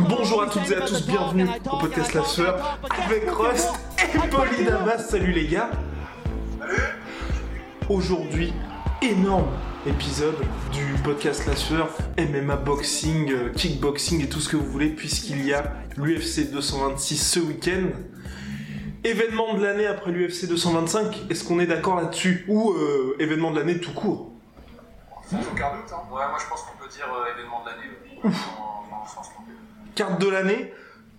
Bonjour à toutes et à tous, bienvenue au podcast La Sueur avec Rust et Pauline Salut les gars. Aujourd'hui, énorme épisode du podcast La Sueur, MMA boxing, euh, kickboxing et tout ce que vous voulez puisqu'il y a l'UFC 226 ce week-end. Événement de l'année après l'UFC 225, est-ce qu'on est d'accord là-dessus Ou euh, événement de l'année tout court? Ouais, moi je pense qu'on peut dire euh, événement de l'année. Carte de l'année.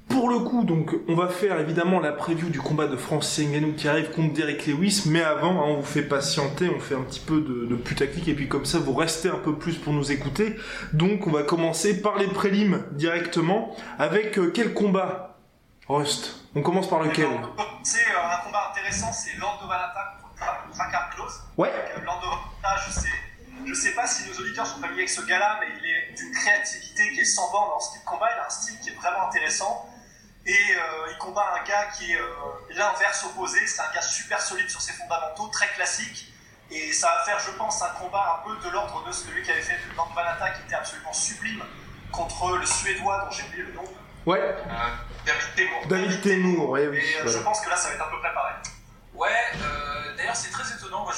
Pour le coup, donc, on va faire évidemment la preview du combat de Francis Ngannou qui arrive contre Derek Lewis, mais avant, hein, on vous fait patienter, on fait un petit peu de, de putaclic, et puis comme ça, vous restez un peu plus pour nous écouter. Donc, on va commencer par les prélims directement, avec euh, quel combat? Rust, on commence par lequel? C'est euh, un combat intéressant, c'est Lando Vanata contre Drakkar Klose. Ouais, euh, Lando Vanata, je sais, je sais pas si nos auditeurs sont familiers avec ce gars-là, mais il est d'une créativité qui est sans borne dans ce style de combat. Il a un style qui est vraiment intéressant. Et euh, il combat un gars qui est euh, l'inverse opposé. C'est un gars super solide sur ses fondamentaux, très classique. Et ça va faire, je pense, un combat un peu de l'ordre de celui qui avait fait Lando Vanata, qui était absolument sublime, contre le Suédois dont j'ai oublié le nom. ouais, Euh, David Temur. David ouais, oui, Et euh, voilà. je pense que là, ça va être à peu près pareil. Ouais, euh, d'ailleurs c'est très étonnant. Moi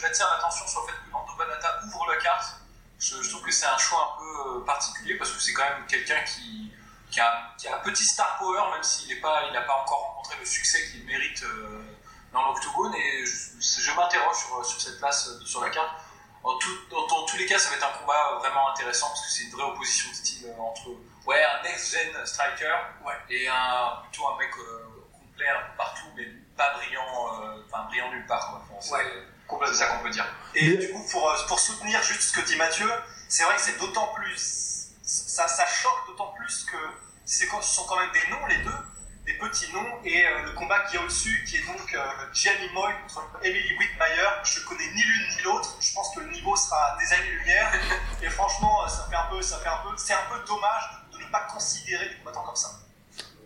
j'attire l'attention sur le fait que Lando Banata ouvre la carte. Je, je trouve que c'est un choix un peu euh, particulier parce que c'est quand même quelqu'un qui, qui, a, qui a un petit star power, même s'il n'a pas, il a pas encore rencontré le succès qu'il mérite euh, dans l'octogone. Et je, je m'interroge sur, sur cette place sur la carte. En tout- dans, dans tous les cas, ça va être un combat vraiment intéressant parce que c'est une vraie opposition de style entre ouais, un next-gen striker et un, plutôt un mec euh, complet un peu partout, mais pas brillant, euh, enfin brillant nulle part. Quoi. Enfin, c'est Ouais. c'est ça qu'on peut dire. Et Mais- du coup, pour, euh, pour soutenir juste ce que dit Mathieu, c'est vrai que c'est d'autant plus. Ça, ça choque d'autant plus que c'est quand- ce sont quand même des noms, les deux, des petits noms, et euh, le combat qui est au-dessus, qui est donc euh, Gianni Moy contre Emily Whitmire, je connais ni l'une ni l'autre, je pense que le niveau sera des années-lumière, et franchement, ça fait un peu, ça fait un peu, c'est un peu dommage de ne pas considérer des combattants comme ça.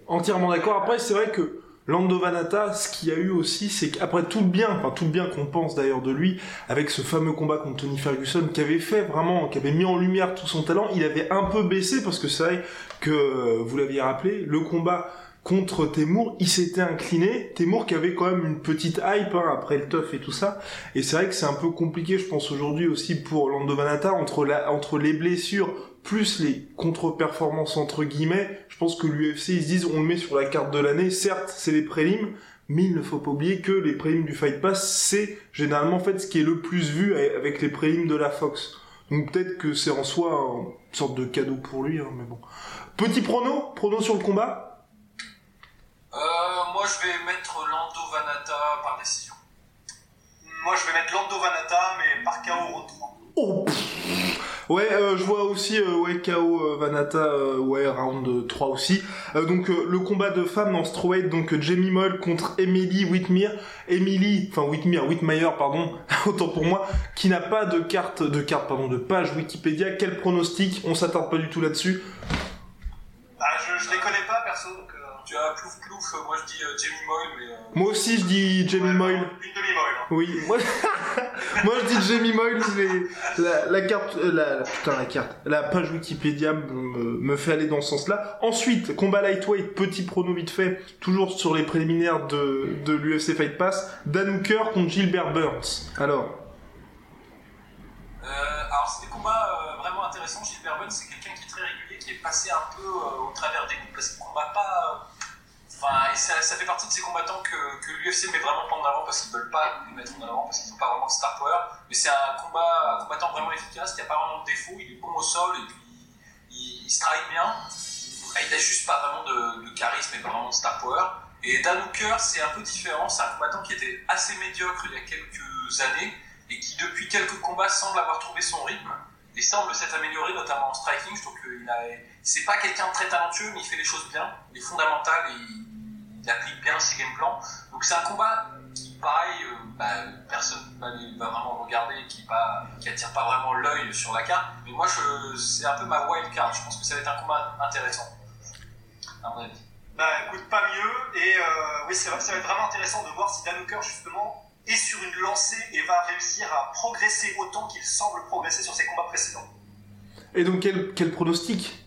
Entièrement d'accord. Après, c'est vrai que Lando Vanata, ce qu'il y a eu aussi, c'est qu'après tout le bien, enfin tout le bien qu'on pense d'ailleurs de lui, avec ce fameux combat contre Tony Ferguson, qui avait fait vraiment, qui avait mis en lumière tout son talent, il avait un peu baissé parce que c'est vrai que, euh, vous l'aviez rappelé, le combat contre Temur, il s'était incliné. Temur qui avait quand même une petite hype hein, après le tough et tout ça. Et c'est vrai que c'est un peu compliqué, je pense aujourd'hui aussi pour Lando Vanata entre entre les blessures plus les contre-performances entre guillemets. Je pense que l'UFC ils se disent on le met sur la carte de l'année. Certes, c'est les prélims, mais il ne faut pas oublier que les prélims du Fight Pass, c'est généralement en fait ce qui est le plus vu avec les prélims de la Fox. Donc peut-être que c'est en soi une sorte de cadeau pour lui, hein, mais bon. Petit prono, prono sur le combat. Euh, moi je vais mettre Lando Vanata par décision. Moi, je vais mettre Lando Vanata, mais par KO round 3. Oh. Ouais, euh, je vois aussi euh, ouais, KO euh, Vanata, euh, ouais, round 3 aussi. Euh, donc euh, le combat de femmes dans strawweight, donc euh, Jamie Moll contre Emily Whitmire. Emily, enfin Whitmire, Whitmire, pardon, autant pour moi, qui n'a pas de carte, de carte, pardon, de page Wikipédia. Quel pronostic? On s'attarde pas du tout là-dessus. Bah, je, je les connais pas, perso, donc. euh, Tu as plouf plouf, moi je dis euh, Jamie Moyle, mais euh, Moi aussi, je dis Jamie ouais, Moyle. Une demi-molle. hein. Oui, moi, je dis Jamie Moyle, mais la, carte, euh, la, putain la carte, la page Wikipédia me, fait aller dans ce sens-là. Ensuite, combat lightweight, petit prono vite fait, toujours sur les préliminaires de, de l'UFC Fight Pass, Dan Hooker contre Gilbert Burns. Alors, Euh, alors, c'est des combats euh, vraiment intéressants. Gilbert Burns, c'est quelqu'un qui est très régulier, qui est passé un peu euh, au travers des coups parce qu'il combat pas. Euh, Enfin, et ça, fait partie de ces combattants que, l'UFC met vraiment pas en avant parce qu'ils veulent pas les mettre en avant parce qu'ils n'ont pas vraiment de star power. Mais c'est un combat, un combattant vraiment efficace qui a pas vraiment de défaut. Il est bon au sol et puis il, il strike bien. Il n'a juste pas vraiment de, de charisme et pas vraiment de star power. Et Dan Hooker, c'est un peu différent. C'est un combattant qui était assez médiocre il y a quelques années et qui, depuis quelques combats, semble avoir trouvé son rythme. il semble s'être amélioré, notamment en striking. Je trouve qu'il a, c'est pas quelqu'un de très talentueux, mais il fait les choses bien. Il est fondamental et il, applique bien ses game plans. Donc c'est un combat qui, pareil, euh, bah, personne va, va, vraiment regarder, qui, pas, qui attire pas vraiment l'œil sur la carte. Mais moi, je, c'est un peu ma wild card. Je pense que ça va être un combat intéressant, à mon avis. Bah écoute, pas mieux. Et euh, oui, c'est vrai, ça va être vraiment intéressant de voir si Dan Hooker, justement, est sur une lancée et va réussir à progresser autant qu'il semble progresser sur ses combats précédents. Et donc, quel, quel pronostic?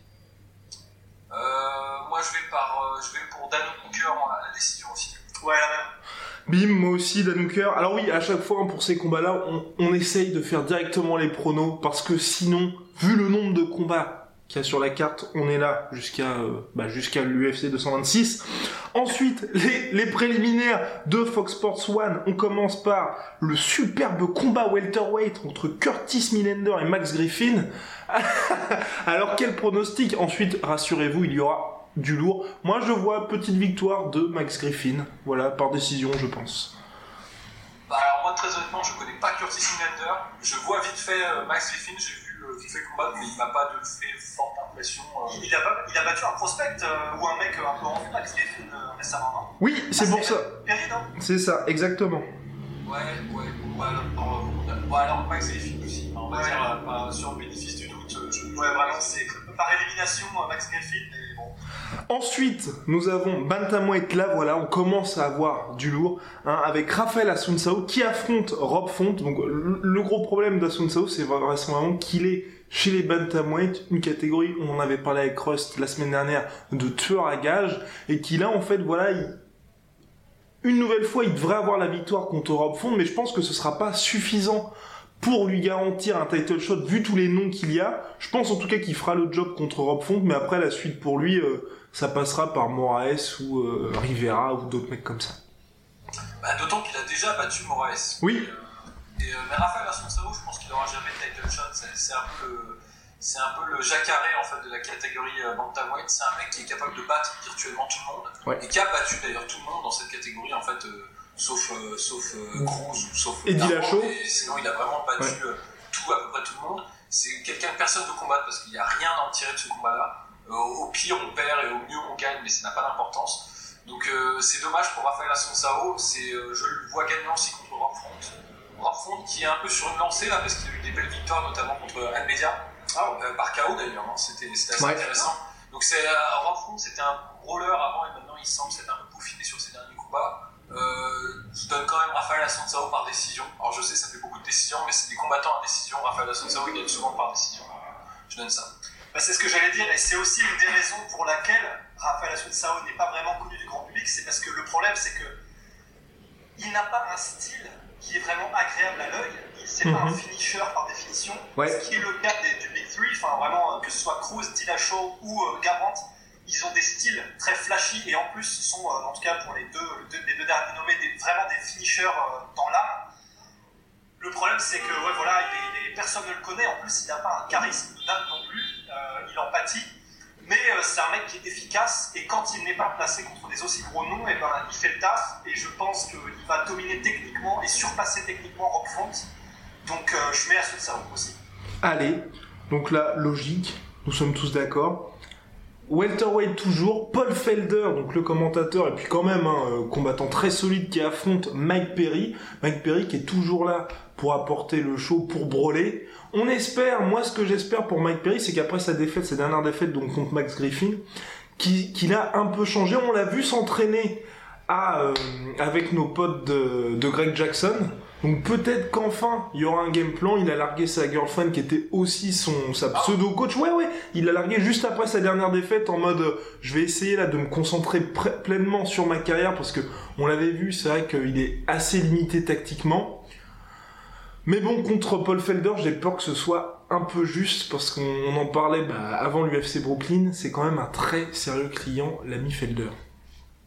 Moi, je vais, par, euh, je vais pour Dan Hooker à la décision aussi. Ouais, la même. Bim, moi aussi, Dan Hooker. Alors oui, à chaque fois, hein, pour ces combats-là, on, on essaye de faire directement les pronos, parce que sinon, vu le nombre de combats qu'il y a sur la carte, on est là jusqu'à euh, bah, jusqu'à l'UFC 226. Ensuite, les, les, préliminaires de Fox Sports One, on commence par le superbe combat welterweight entre Curtis Millender et Max Griffin. Alors quel pronostic? Ensuite, rassurez-vous, il y aura du lourd. Moi, je vois petite victoire de Max Griffin. Voilà, par décision, je pense. Bah alors moi, très honnêtement, je connais pas Curtis Millender. Je vois vite fait euh, Max Griffin. Qui fait combattre, mais il m'a pas de fait forte impression. Euh. Il, a, il, a, battu un prospect euh, ou un mec un peu en vue, Max Griffin, euh, récemment, Oui, c'est ah, pour ça. C'est ça, exactement. Ouais, ouais, ouais, alors, bon, alors Max Griffin aussi, on va ouais. dire, pas sur le bénéfice du doute. Je, ouais, vraiment, c'est par élimination, Max Griffin. Ensuite, nous avons Bantamweight là, voilà, on commence à avoir du lourd, hein, avec Raphaël Asunsao qui affronte Rob Font. Donc le gros problème d'Asunsao, c'est vraiment qu'il est chez les Bantamweight, une catégorie, on en avait parlé avec Rust la semaine dernière, de tueur à gage, et qu'il a en fait, voilà, une nouvelle fois, il devrait avoir la victoire contre Rob Font, mais je pense que ce sera pas suffisant pour lui garantir un title shot vu tous les noms qu'il y a. Je pense en tout cas qu'il fera le job contre Rob Font, mais après la suite pour lui, euh, ça passera par Moraes ou euh, Rivera ou d'autres mecs comme ça. Bah, D'autant qu'il a déjà battu Moraes. Oui. Et, euh, mais Raphaël Assunção, je pense qu'il n'aura jamais de title shot. C'est un peu le, c'est un peu le jacaré en fait de la catégorie euh, bantamweight. C'est un mec qui est capable de battre virtuellement tout le monde et qui a battu d'ailleurs tout le monde dans cette catégorie en fait sauf, euh, sauf euh, Cruz ou sauf Eddie Lachaud. Sinon, il a vraiment battu euh, tout, à peu près tout le monde. C'est quelqu'un que personne ne veut combattre parce qu'il n'y a rien à en tirer de ce combat-là. au pire, on perd et au mieux, on gagne, mais ça n'a pas d'importance. Donc, c'est dommage pour Rafael Assunção. C'est, je le vois gagnant aussi contre Rob Front. Qui est un peu sur une lancée là parce qu'il a eu des belles victoires, notamment contre Almedia. Ah, par KO d'ailleurs, hein. c'était, assez intéressant. Donc, c'est, Rob Front, c'était un roller avant et maintenant il semble s'être un peu peaufiné sur ses derniers combats. Euh, je donne quand même Rafael Assunção par décision. Alors je sais, ça fait beaucoup de décisions, mais c'est des combattants à décision. Rafael Assunção, il gagne souvent par décision. Je donne ça. Bah, c'est ce que j'allais dire, et c'est aussi une des raisons pour laquelle Rafael Assunção n'est pas vraiment connu du grand public. C'est parce que le problème, c'est que il n'a pas un style qui est vraiment agréable à l'œil. C'est pas un mhm. finisher par définition. Ce qui est le cas des, du Big Three, enfin vraiment, que ce soit Cruz, Dillashaw ou euh, Garbrandt ils ont des styles très flashy et en plus ce sont, euh, en tout cas pour les deux, les deux derniers nommés, vraiment des finishers euh, dans l'âme. Le problème c'est que ouais, voilà, il personne ne le connaît, en plus il n'a pas un charisme de dame non plus, euh, il en pâtit. Mais c'est un mec qui est efficace et quand il n'est pas placé contre des aussi gros noms, et eh ben, il fait le taf et je pense qu'il va dominer techniquement et surpasser techniquement Rockfront. Donc je mets à ce ça aussi. Allez, donc là, logique, nous sommes tous d'accord. Welterweight toujours, Paul Felder, donc le commentateur, et puis quand même un euh, combattant très solide qui affronte Mike Perry. Mike Perry qui est toujours là pour apporter le show, pour broler. On espère, moi ce que j'espère pour Mike Perry, c'est qu'après sa défaite, sa dernière défaite donc contre Max Griffin, qu'il a un peu changé. On l'a vu s'entraîner euh, avec nos potes de Greg Jackson. Donc peut-être qu'enfin il y aura un game plan. Il a largué sa girlfriend qui était aussi son sa pseudo coach. Ouais ouais, il l'a largué juste après sa dernière défaite en mode je vais essayer là de me concentrer pleinement sur ma carrière parce que on l'avait vu, c'est vrai qu'il est assez limité tactiquement. Mais bon, contre Paul Felder, j'ai peur que ce soit un peu juste parce qu'on en parlait bah, avant l'UFC Brooklyn. C'est quand même un très sérieux client, l'ami Felder.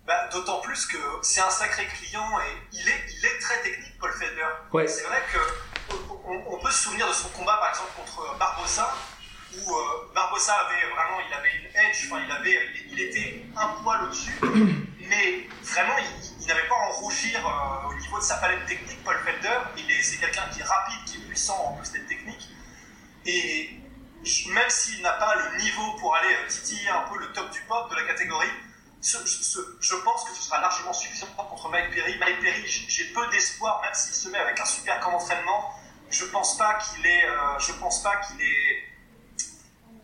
Bah, d'autant plus que c'est un sacré client et il est, il est très technique, Paul Felder. C'est vrai que on, peut se souvenir de son combat, par exemple, contre Barbossa, où euh, Barbossa avait vraiment, il avait une edge, enfin, il, avait, il, était un poil au-dessus, mais vraiment, il, n'avait pas à en rougir euh, au niveau de sa palette technique, Paul Felder. C'est quelqu'un qui est rapide, qui est puissant en plus d'être technique. Et même s'il n'a pas le niveau pour aller titiller un peu le top du pop de la catégorie, je pense que ce sera largement suffisant contre Mike Perry. Mike Perry, j'ai peu d'espoir, même s'il se met avec un super camp d'entraînement. Je pense pas qu'il est, euh, je pense pas qu'il est,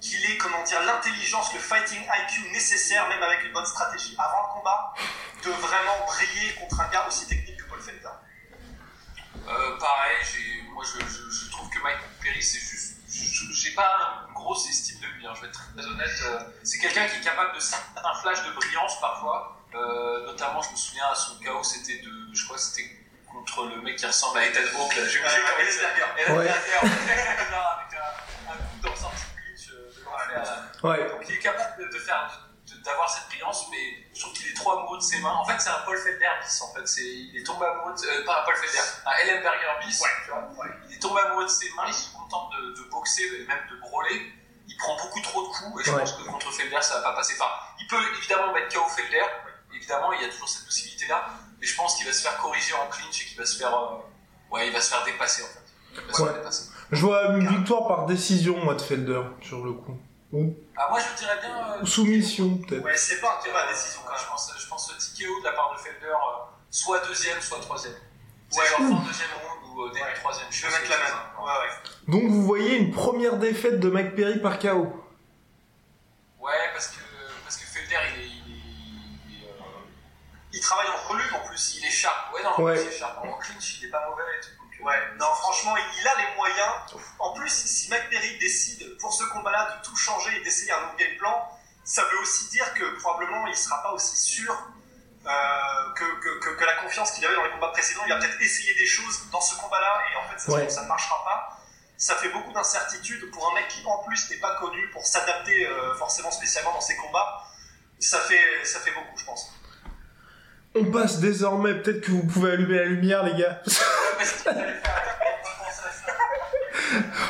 qu'il ait, comment dire, l'intelligence, le fighting IQ nécessaire, même avec une bonne stratégie avant le combat, de vraiment briller contre un gars aussi technique que Paul Felder. Euh, pareil, moi je, trouve que Mike Perry, c'est juste j'ai pas une grosse estime de lui, hein, je vais être très honnête. Euh, c'est quelqu'un qui est capable de ressemble à Ethan Hawke là. J'ai oublié comment il s'appelle. Ouais. avec un, un coup dans sortie glitch euh, de l'enfer. Ouais. Donc il est capable de faire d'avoir cette brillance, mais je trouve qu'il est trop amoureux de ses mains. En fait, c'est un Paul Felder bis, en fait. C'est, il est tombé amoureux de, euh, pas un Paul Felder, un Ellenberger bis, ouais. tu vois. Ouais. Il est tombé amoureux de ses mains, il se contente de, de, boxer et même de brûler. Il prend beaucoup trop de coups, et je ouais. pense que contre Felder, ça va pas passer. Enfin, il peut évidemment mettre KO Felder, évidemment, il y a toujours cette possibilité-là, mais je pense qu'il va se faire corriger en clinch et qu'il va se faire, euh, ouais, il va se faire dépasser, en fait. Il va se faire dépasser. Je vois une victoire par décision, moi, de Felder, sur le coup. Ou ah, moi je dirais bien. Euh, soumission, peut-être. Ouais, c'est pas un combat décision quand je pense. Je pense TKO de la part de Felder, euh, soit deuxième, soit troisième. Ouais, genre fin deuxième round ou euh, début ouais. troisième. Je vais mettre la même. Ouais, ouais. Donc vous voyez une première défaite de Mike Perry par KO. Ouais, parce que Felder, il est. Il, est, il, est, euh... il travaille en relue en plus. Il est sharp. Ouais, non, en ouais. plus, il est sharp. En clinch, il est pas mauvais et tout. Ouais, non, franchement, il a les moyens. En plus, si Mike Perry décide pour ce combat-là de tout changer et d'essayer un nouveau game plan, ça veut aussi dire que probablement il sera pas aussi sûr euh, que, que, que, la confiance qu'il avait dans les combats précédents. Il va peut-être essayer des choses dans ce combat-là et en fait, ça, ouais. ça ne marchera pas. Ça fait beaucoup d'incertitudes pour un mec qui, en plus, n'est pas connu pour s'adapter euh, forcément spécialement dans ses combats. Ça fait, ça fait beaucoup, je pense. On passe désormais, peut-être que vous pouvez allumer la lumière, les gars.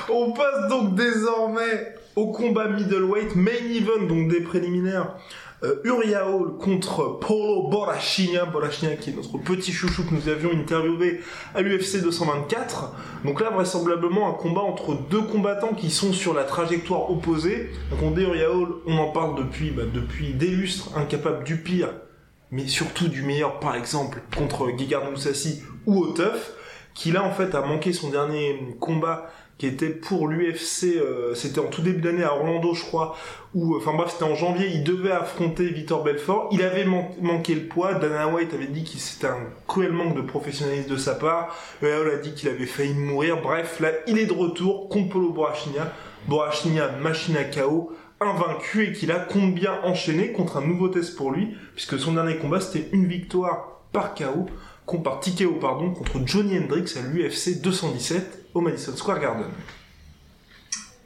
On passe donc désormais au combat middleweight, main event, donc des préliminaires. Euh, Uriah Hall contre Paulo Borrachinha, Borrachinha qui est notre petit chouchou que nous avions interviewé à l'UFC 224. Donc là, vraisemblablement, un combat entre deux combattants qui sont sur la trajectoire opposée. Donc on dit Uriah Hall, on en parle depuis, bah, depuis des lustres, incapable du pire, mais surtout du meilleur, par exemple, contre Gegard Moussassi ou Oteuf, qui là, en fait, a manqué son dernier combat qui était pour l'UFC, euh, c'était en tout début d'année à Orlando, je crois, ou enfin bref, c'était en janvier, il devait affronter Victor Belfort, il avait man manqué le poids, Dana White avait dit que c'était un cruel manque de professionnalisme de sa part, Eol a dit qu'il avait failli mourir, bref, là, il est de retour, Compolo Borrachinha, Borrachinha, machine à KO, invaincu et qu'il a combien enchaîné contre un nouveau test pour lui, puisque son dernier combat c'était une victoire par KO, par TKO pardon, contre Johnny Hendricks à l'UFC 217 au Madison Square Garden.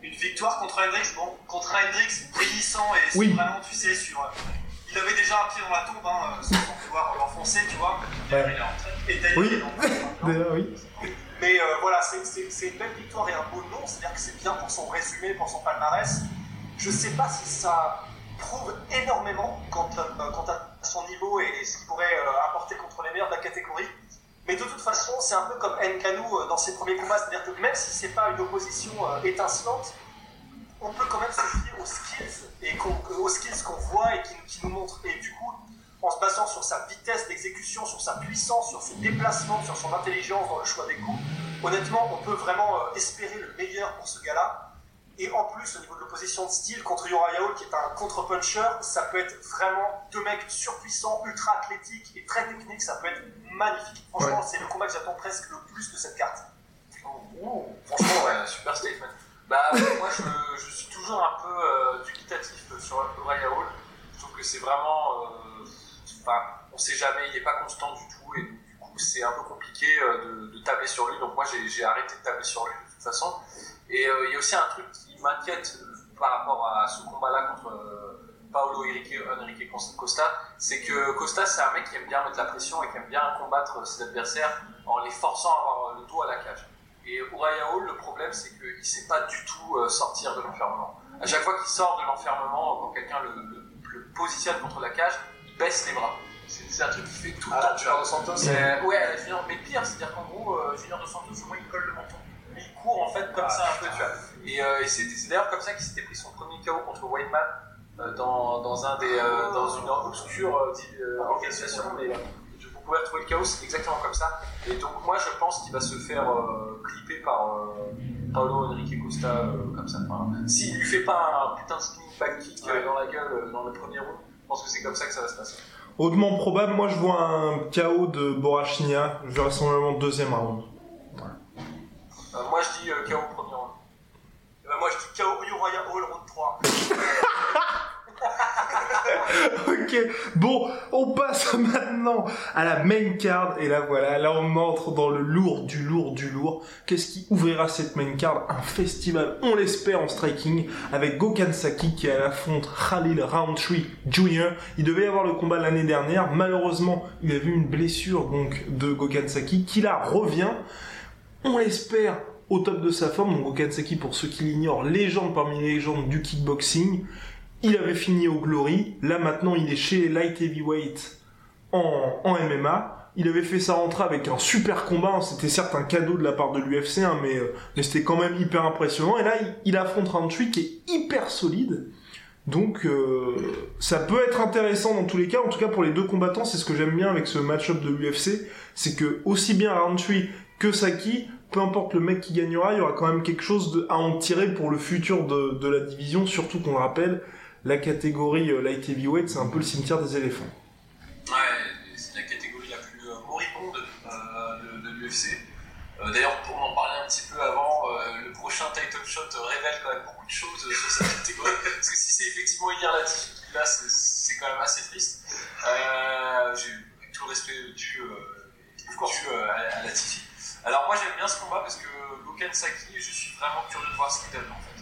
Une victoire contre Hendricks, bon, contre Hendricks brillissant et oui. vraiment, tu sais, sur. Il avait déjà un pied dans la tombe, hein, sans pouvoir l'enfoncer, tu vois. Ouais. Et d'ailleurs, oui. il oui. Mais euh, voilà, c'est une belle victoire et un beau nom, c'est-à-dire que c'est bien pour son résumé, pour son palmarès. Je sais pas si ça prouve énormément quant à, à son niveau et ce qu'il pourrait euh, apporter contre les meilleurs de la catégorie. Mais de toute façon, c'est un peu comme Nkanou euh, dans ses premiers combats, c'est-à-dire que même si c'est pas une opposition euh, étincelante, on peut quand même se fier aux skills qu'on voit et qui, nous montrent. Et du coup, en se basant sur sa vitesse d'exécution, sur sa puissance, sur ses déplacements, sur son intelligence dans le choix des coups, honnêtement, on peut vraiment espérer le meilleur pour ce gars-là. Et en plus, au niveau de l'opposition de style contre Uriah Hall, qui est un contre-puncher, ça peut être vraiment deux mecs surpuissants, ultra athlétiques et très techniques, ça peut être magnifique. Franchement, ouais. c'est le combat que j'attends presque le plus de cette carte. Oh, franchement, ouais, super statement. Bah, moi, je, je, suis toujours un peu euh, dubitatif sur Uriah Hall. Je trouve que c'est vraiment. Euh, enfin, on sait jamais, il n'est pas constant du tout, et du coup, c'est un peu compliqué euh, de, de, tabler sur lui. Donc, moi, j'ai arrêté de tabler sur lui de toute façon. Et il y a aussi un truc qui m'inquiète par rapport à ce combat-là contre Paolo Enrique, Costa, c'est que Costa, c'est un mec qui aime bien mettre la pression et qui aime bien combattre ses adversaires en les forçant à avoir le dos à la cage. Et Uriah Hall, le problème, c'est qu'il ne sait pas du tout sortir de l'enfermement. À chaque fois qu'il sort de l'enfermement, quand quelqu'un le, le, le, positionne contre la cage, il baisse les bras. C'est un truc qui fait tout le ah, temps. Parles de Santos Ouais, Junior. Mais pire, c'est-à-dire qu'en gros, euh, Junior de Santos, au moins, il colle le menton court en fait comme ah, ça un peu, tu vois. Et, c'est d'ailleurs comme ça qu'il s'était pris son premier KO contre dans, dans, un des, dans une obscure organisation. Mais je pouvais retrouver le chaos, c'est exactement comme ça. Et donc moi je pense qu'il va se faire clipper par Paolo Enrique Costa comme ça. S'il lui fait pas un putain de spinning back kick dans la gueule dans le premier round, je pense que c'est comme ça que ça va se passer. Hautement probable, moi je vois un KO de Borachnia, je verrai simplement deuxième round. Euh, moi je dis euh, KO premier round. Eh ben, moi je dis KO Uriah Hall round 3. ok, bon, on passe maintenant à la main card. Et là, voilà, là, on entre dans le lourd, du lourd, du lourd. Qu'est-ce qui ouvrira cette main card? Un festival, on l'espère, en striking, avec Gokhan Saki qui affronte Khalil Roundtree Jr. Il devait y avoir le combat l'année dernière. Malheureusement, il a vu une blessure, donc, de Gokhan Saki, qui là revient. On l'espère au top de sa forme. Donc, Gokhan Saki, pour ceux qui l'ignorent, légende parmi les légendes du kickboxing. Il avait fini au Glory. Là, maintenant, il est chez Light Heavyweight en, MMA. Il avait fait sa rentrée avec un super combat. C'était certes un cadeau de la part de l'UFC, hein, mais, euh, mais c'était quand même hyper impressionnant. Et là, il, affronte Roundtree qui est hyper solide. Donc, euh, ça peut être intéressant dans tous les cas. En tout cas, pour les deux combattants, c'est ce que j'aime bien avec ce match-up de l'UFC. C'est que, aussi bien Roundtree que Saki, peu importe le mec qui gagnera, il y aura quand même quelque chose de, à en tirer pour le futur de, de la division. Surtout qu'on le rappelle, la catégorie euh, light heavyweight, c'est un peu le cimetière des éléphants. Ouais, c'est la catégorie la plus euh, moribonde euh, de, l'UFC. D'ailleurs, pour en parler un petit peu avant, le prochain title shot révèle quand même beaucoup de choses sur cette catégorie. parce que si c'est effectivement Ilir Latifi, là, c'est quand même assez triste. J'ai tout le respect dû, dû à, Latifi. Alors moi j'aime bien ce combat parce que Goken Saki, je suis vraiment curieux de voir ce qu'il donne en fait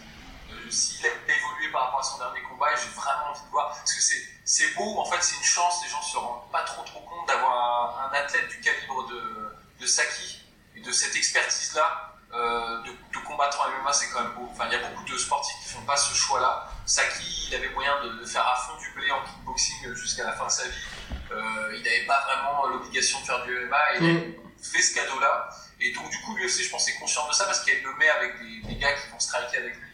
s'il a évolué par rapport à son dernier combat, j'ai vraiment envie de voir, parce que c'est beau, en fait, c'est une chance, les gens se rendent pas trop trop compte d'avoir un, athlète du calibre de, de Saki et de cette expertise-là. Euh, de, de, combattre en MMA, c'est quand même beau. Enfin, il y a beaucoup de sportifs qui font pas ce choix-là. Saki, il avait moyen de, faire à fond du blé en kickboxing jusqu'à la fin de sa vie. Euh, il n'avait pas vraiment l'obligation de faire du MMA et il a mm. fait ce cadeau-là. Et donc, du coup, l'UFC, je pense, est conscient de ça parce qu'elle le met avec des, des, gars qui vont striker avec lui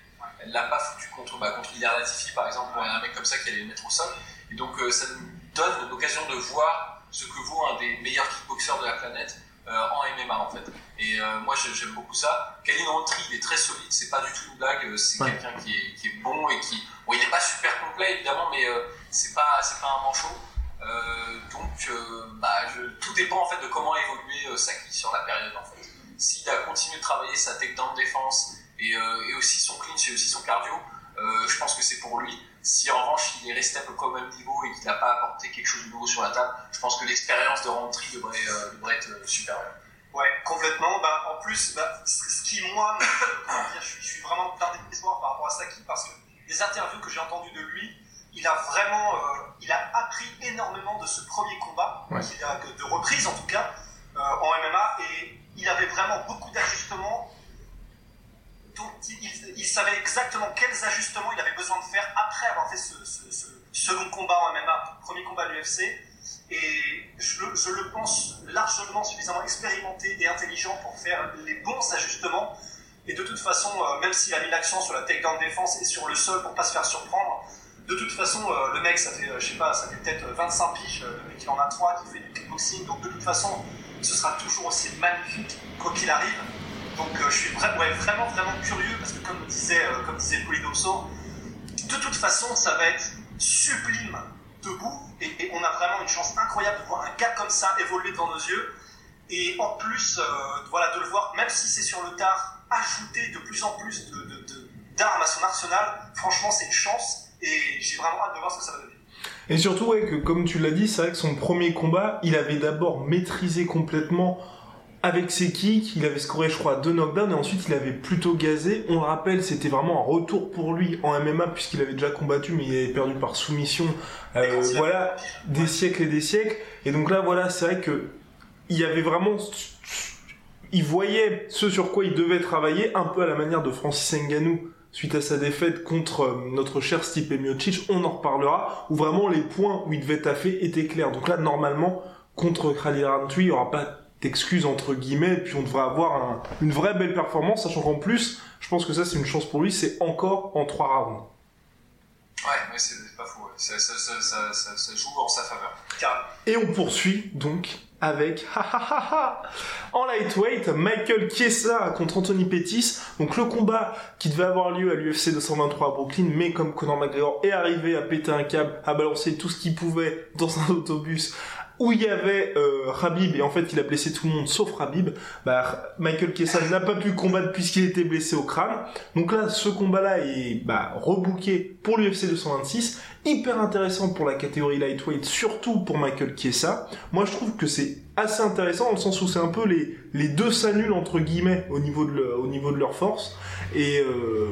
elle l'a pas foutu contre, bah, contre Latifi par exemple, pour un mec comme ça qui allait le mettre au sol. Et donc euh, ça nous donne l'occasion de voir ce que vaut un des meilleurs kickboxers de la planète euh, en MMA en fait. Et euh, moi j'aime beaucoup ça. Kalin Rountree il est très solide, c'est pas du tout une blague, c'est quelqu'un qui est, qui est, bon et qui. Bon, il n'est pas super complet évidemment, mais c'est pas, pas un manchot. donc bah, tout dépend en fait de comment évoluer Saki sur la période en fait. S'il a continué de travailler sa takedown défense euh, et, aussi son clinch et aussi son cardio, euh, je pense que c'est pour lui. Si en revanche il est resté à peu près au même niveau et qu'il n'a pas apporté quelque chose de nouveau sur la table, je pense que l'expérience de rentrée devrait, euh, devrait être supérieure. Ouais, complètement. Bah, en plus, bah, ce qui, moi, je, suis, je suis vraiment plein d'espoir par rapport à Saki parce que les interviews que j'ai entendues de lui, il a vraiment il a appris énormément de ce premier combat, de reprise en tout cas, en MMA, et il avait vraiment beaucoup d'ajustements il, savait exactement quels ajustements il avait besoin de faire après avoir fait ce, second combat en MMA, premier combat de l'UFC. Et je, le pense largement suffisamment expérimenté et intelligent pour faire les bons ajustements. Et de toute façon, euh, même s'il a mis l'accent sur la takedown défense et sur le sol pour pas se faire surprendre, de toute façon, euh, le mec, ça fait, euh, je sais pas, ça fait peut-être 25 piges, le mec il en a 3 qui fait du kickboxing, donc de toute façon, ce sera toujours aussi magnifique quoi qu'il arrive. Donc euh, je suis vraiment, vraiment curieux parce que comme disait, euh, comme disait de toute façon ça va être sublime debout et, on a vraiment une chance incroyable de voir un gars comme ça évoluer devant nos yeux et en plus euh, voilà, de le voir, même si c'est sur le tard, ajouter de plus en plus d'armes à son arsenal, franchement c'est une chance et j'ai vraiment hâte de voir ce que ça va donner. Et surtout, ouais, que comme tu l'as dit, c'est vrai que son premier combat, il avait d'abord maîtrisé complètement avec ses kicks, il avait scoré, je crois, deux knockdowns et ensuite il avait plutôt gazé. On le rappelle, c'était vraiment un retour pour lui en MMA puisqu'il avait déjà combattu, mais il avait perdu par soumission. Euh, voilà, des siècles et des siècles. Et donc là, voilà, c'est vrai que il y avait vraiment, il voyait ce sur quoi il devait travailler, un peu à la manière de Francis Ngannou suite à sa défaite contre euh, notre cher Stipe Miocic. On en reparlera. Où vraiment les points où il devait taffer étaient clairs. Donc là, normalement, contre Khalil Rountree, il n'y aura pas d'excuses entre guillemets, puis on devrait avoir une vraie belle performance, sachant qu'en plus, je pense que ça c'est une chance pour lui, c'est encore en trois rounds. Ouais, mais c'est pas fou. Ça, ça, ça, ça, joue en sa faveur. Et on poursuit donc avec en lightweight Michael Chiesa contre Anthony Pettis. Donc le combat qui devait avoir lieu à l'UFC 223 à Brooklyn, mais comme Conor McGregor est arrivé à péter un câble, à balancer tout ce qu'il pouvait dans un autobus, où il y avait euh, Rabib et en fait il a blessé tout le monde sauf Rabib, bah, Michael Chiesa n'a pas pu combattre puisqu'il était blessé au crâne. Donc là, ce combat-là est bah, rebooké pour l'UFC 226, hyper intéressant pour la catégorie lightweight, surtout pour Michael Chiesa. Moi, je trouve que c'est assez intéressant dans le sens où c'est un peu les, deux s'annulent entre guillemets au niveau de, au niveau de leur force et, euh,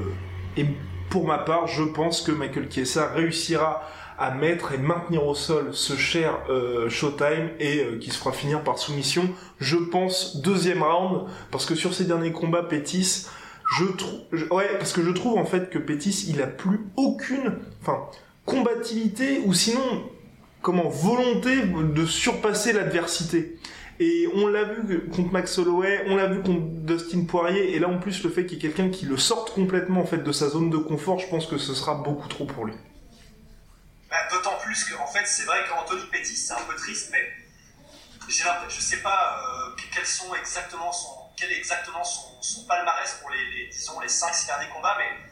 et pour ma part, je pense que Michael Chiesa réussira à mettre et maintenir au sol ce cher euh, Showtime et euh, qui se fera finir par soumission. Je pense deuxième round parce que sur ces derniers combats, Pétis, je trouve, parce que je trouve en fait que Pétis, il a plus aucune, combativité ou sinon, comment, volonté de surpasser l'adversité. Et on l'a vu contre Max Holloway, on l'a vu contre Dustin Poirier, et là en plus le fait qu'il y ait quelqu'un qui le sorte complètement en fait de sa zone de confort, je pense que ce sera beaucoup trop pour lui. Bah, d'autant plus qu'en fait, c'est vrai qu'Anthony Pettis, c'est un peu triste, mais je sais pas euh, quels sont exactement son, quel est exactement son, son palmarès pour les, les disons, les 5-6 derniers combats, mais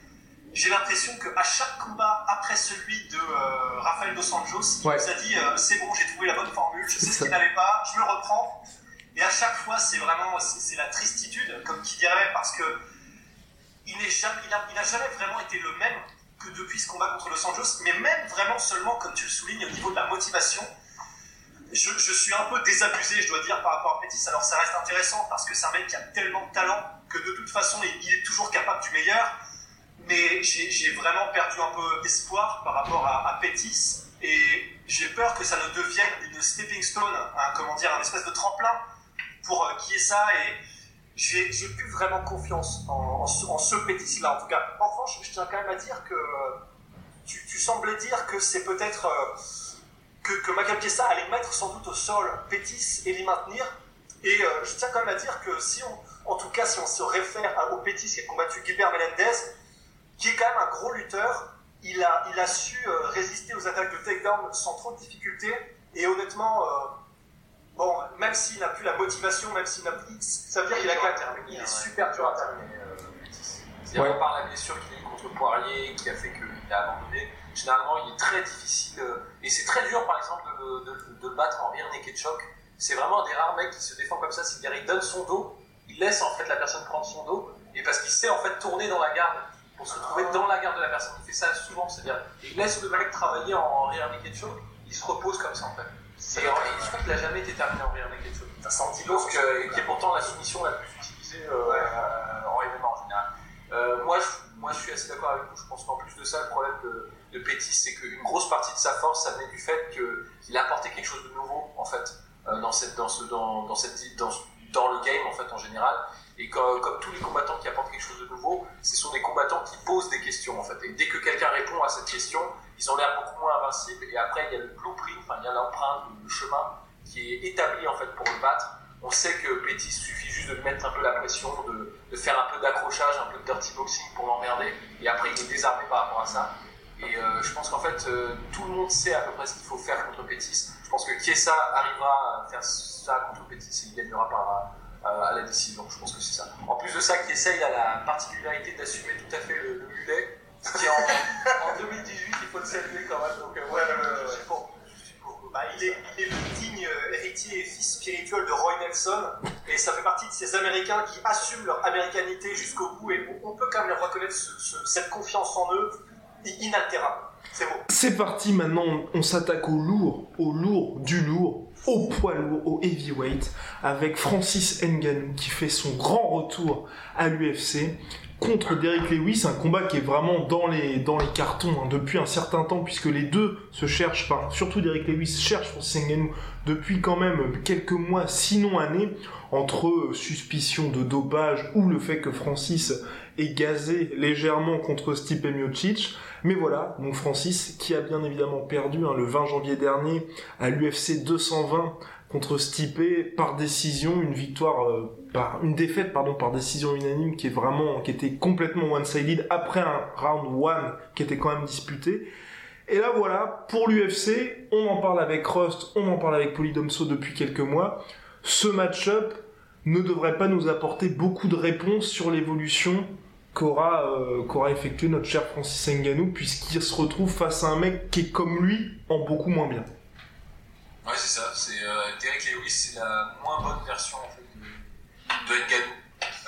j'ai l'impression qu'à chaque combat après celui de euh, Rafael Dos Anjos, il nous a dit euh, c'est bon, j'ai trouvé la bonne formule, je sais ce qu'il n'avait pas, je le reprends. Et à chaque fois, c'est vraiment c'est la tristitude, comme qui dirait, parce que il n'a jamais, il jamais vraiment été le même que depuis ce combat contre Los Angeles, mais même vraiment seulement, comme tu le soulignes, au niveau de la motivation, je, je, suis un peu désabusé, je dois dire, par rapport à Pétis. Alors ça reste intéressant parce que c'est un mec qui a tellement de talent que de toute façon, il, est toujours capable du meilleur. Mais j'ai vraiment perdu un peu espoir par rapport à, à Pétis. Et j'ai peur que ça ne devienne une stepping stone, comment dire, un espèce de tremplin pour euh, qui est ça. Et j'ai plus vraiment confiance en, ce Pétis-là. En tout cas, en revanche, je tiens quand même à dire que tu, semblais dire que c'est peut-être euh, que, que Michael allait mettre sans doute au sol Pétis et l'y maintenir. Et euh, je tiens quand même à dire que si on, en tout cas, si on se réfère au Pétis qui a combattu Gilbert Melendez, qui est quand même un gros lutteur, il a, il a su euh, résister aux attaques de takedown sans trop de difficultés. Et honnêtement, bon, même s'il n'a plus la motivation, même s'il n'a plus. Ça veut dire qu'il a quand Il est super dur à terminer. Euh, ouais. par la blessure qu'il a eu contre Poirier, qui a fait qu'il a abandonné, généralement il est très difficile. Euh, et c'est très dur par exemple de, de, le battre en rear naked choc. C'est vraiment un des rares mecs qui se défend comme ça, c'est-à-dire il donne son dos, il laisse en fait la personne prendre son dos, et parce qu'il sait en fait tourner dans la garde pour se trouver dans la garde de la personne. Il fait ça souvent, c'est-à-dire il laisse le mec travailler en rear naked choc, il se repose comme ça en fait. Et je crois qu'il n'a jamais été terminé en rear naked choke. Un senti euh, qui est pourtant la soumission la plus utilisée euh, euh, en événement en général. Euh, moi, je, moi, je suis assez d'accord avec vous. Je pense qu'en plus de ça, le problème de, de Petit, c'est qu'une grosse partie de sa force, ça venait du fait qu'il a apporté quelque chose de nouveau, en fait, dans, cette, dans, ce, dans, dans, cette, dans, dans le game, en fait, en général. Et comme, tous les combattants qui apportent quelque chose de nouveau, ce sont des combattants qui posent des questions, en fait. Et dès que quelqu'un répond à cette question, ils ont l'air beaucoup moins invincibles. Et après, il y a le blueprint, enfin, il y a l'empreinte, le chemin qui est établi en fait pour le battre. On sait que Petit suffit juste de mettre un peu la pression, de, faire un peu d'accrochage, un peu de dirty boxing pour l'emmerder. Et après, il est désarmé par rapport à ça. Et euh, je pense qu'en fait, euh, tout le monde sait à peu près ce qu'il faut faire contre Pétis. Je pense que Kiesa arrivera à faire ça contre Pétis et il gagnera par, à la décision. Je pense que c'est ça. En plus de ça, Kiesa, il a la particularité d'assumer tout à fait le, le mulet en, 2018, il faut le saluer quand même. Donc, euh, ouais, bah, il, est, il, est, le digne euh, héritier et fils spirituel de Roy Nelson, et ça fait partie de ces Américains qui assument leur américanité jusqu'au bout, et on, peut quand même leur reconnaître cette confiance en eux inaltérable. C'est beau. C'est parti maintenant, on, s'attaque au lourd, au lourd du lourd, au poids lourd, au heavyweight, avec Francis Ngannou qui fait son grand retour à l'UFC contre Derek Lewis, un combat qui est vraiment dans les, cartons hein, depuis un certain temps, puisque les deux se cherchent, enfin, surtout Derek Lewis cherche Francis Ngannou depuis quand même quelques mois, sinon années, entre suspicion de dopage ou le fait que Francis et gazé légèrement contre Stipe Miocic. Mais voilà, donc Francis, qui a bien évidemment perdu hein, le 20 janvier dernier à l'UFC 220 contre Stipe par décision, une victoire euh, par une défaite pardon par décision unanime qui est vraiment qui était complètement one-sided après un round one qui était quand même disputé. Et là voilà, pour l'UFC, on en parle avec Rust, on en parle avec Polydomso depuis quelques mois. Ce match-up ne devrait pas nous apporter beaucoup de réponses sur l'évolution qu'aura euh, qu'aura effectué notre cher Francis Ngannou puisqu'il se retrouve face à un mec qui est comme lui en beaucoup moins bien. Ouais, c'est ça. C'est euh, Derek Lewis, c'est la moins bonne version en fait, de, de Ngannou.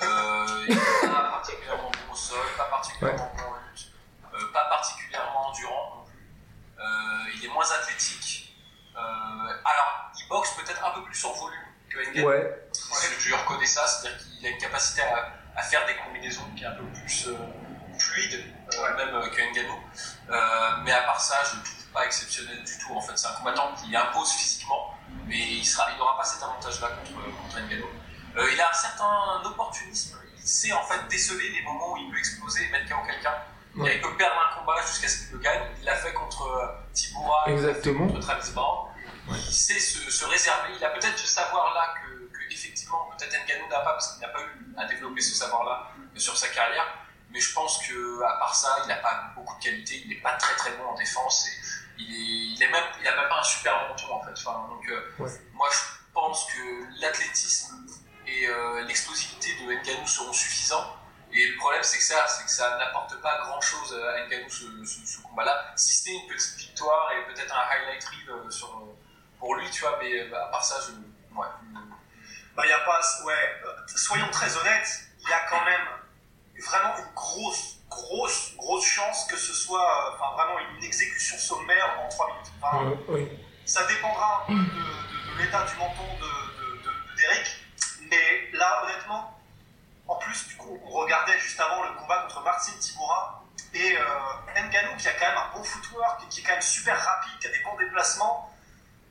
Euh, il n'est pas particulièrement bon au sol, pas particulièrement bon en lutte, euh, pas particulièrement endurant non plus. Il est moins athlétique. Alors, il boxe peut-être un peu plus en volume que Ngannou. Ouais. Je lui reconnais ça, c'est-à-dire qu'il a une capacité à, à faire des combinaisons qui est un peu plus euh, fluide, euh, même euh, que Ngannou. Euh, mais à part ça, je le trouve pas exceptionnel du tout. En fait, c'est un combattant qui impose physiquement, mais il sera, il n'aura pas cet avantage-là contre, contre Ngannou. Euh, il a un certain opportunisme. Il sait en fait déceler les moments où il peut exploser et mettre KO quelqu'un. Ouais. Il peut perdre un combat jusqu'à ce qu'il le gagne. Il l'a fait contre euh, Tibura, il fait Exactement. contre Travis Brown. Il sait se, se réserver. Il a peut-être ce savoir-là que effectivement peut-être Ngannou n'a pas parce qu'il n'a pas eu à développer ce savoir-là sur sa carrière. Mais je pense que à part ça, il n'a pas beaucoup de qualité. Il n'est pas très très bon en défense. Et il est, il est même, il a même pas un super menton en fait. Enfin, donc euh, Ouais. moi je pense que l'athlétisme et euh, l'explosivité de Ngannou seront suffisants. Et le problème, c'est que ça, c'est que ça n'apporte pas grand-chose à Ngannou ce, ce, ce combat-là, si n'est une petite victoire et peut-être un highlight reel euh, sur, pour lui, tu vois. Mais à part ça, je, ouais, Bah, y a pas, ouais, euh, soyons très honnêtes, il y a quand même vraiment une grosse, grosse, grosse chance que ce soit, euh, enfin, vraiment une exécution sommaire en 3 minutes. Enfin, Ouais, oui. Ça dépendra un peu de, de- de l'état du menton de, de, de, de Derek, mais là, honnêtement, en plus, du coup, on regardait juste avant le combat contre Martin Tibura et euh, Ngannou qui a quand même un bon footwork, qui est quand même super rapide, qui a des bons déplacements.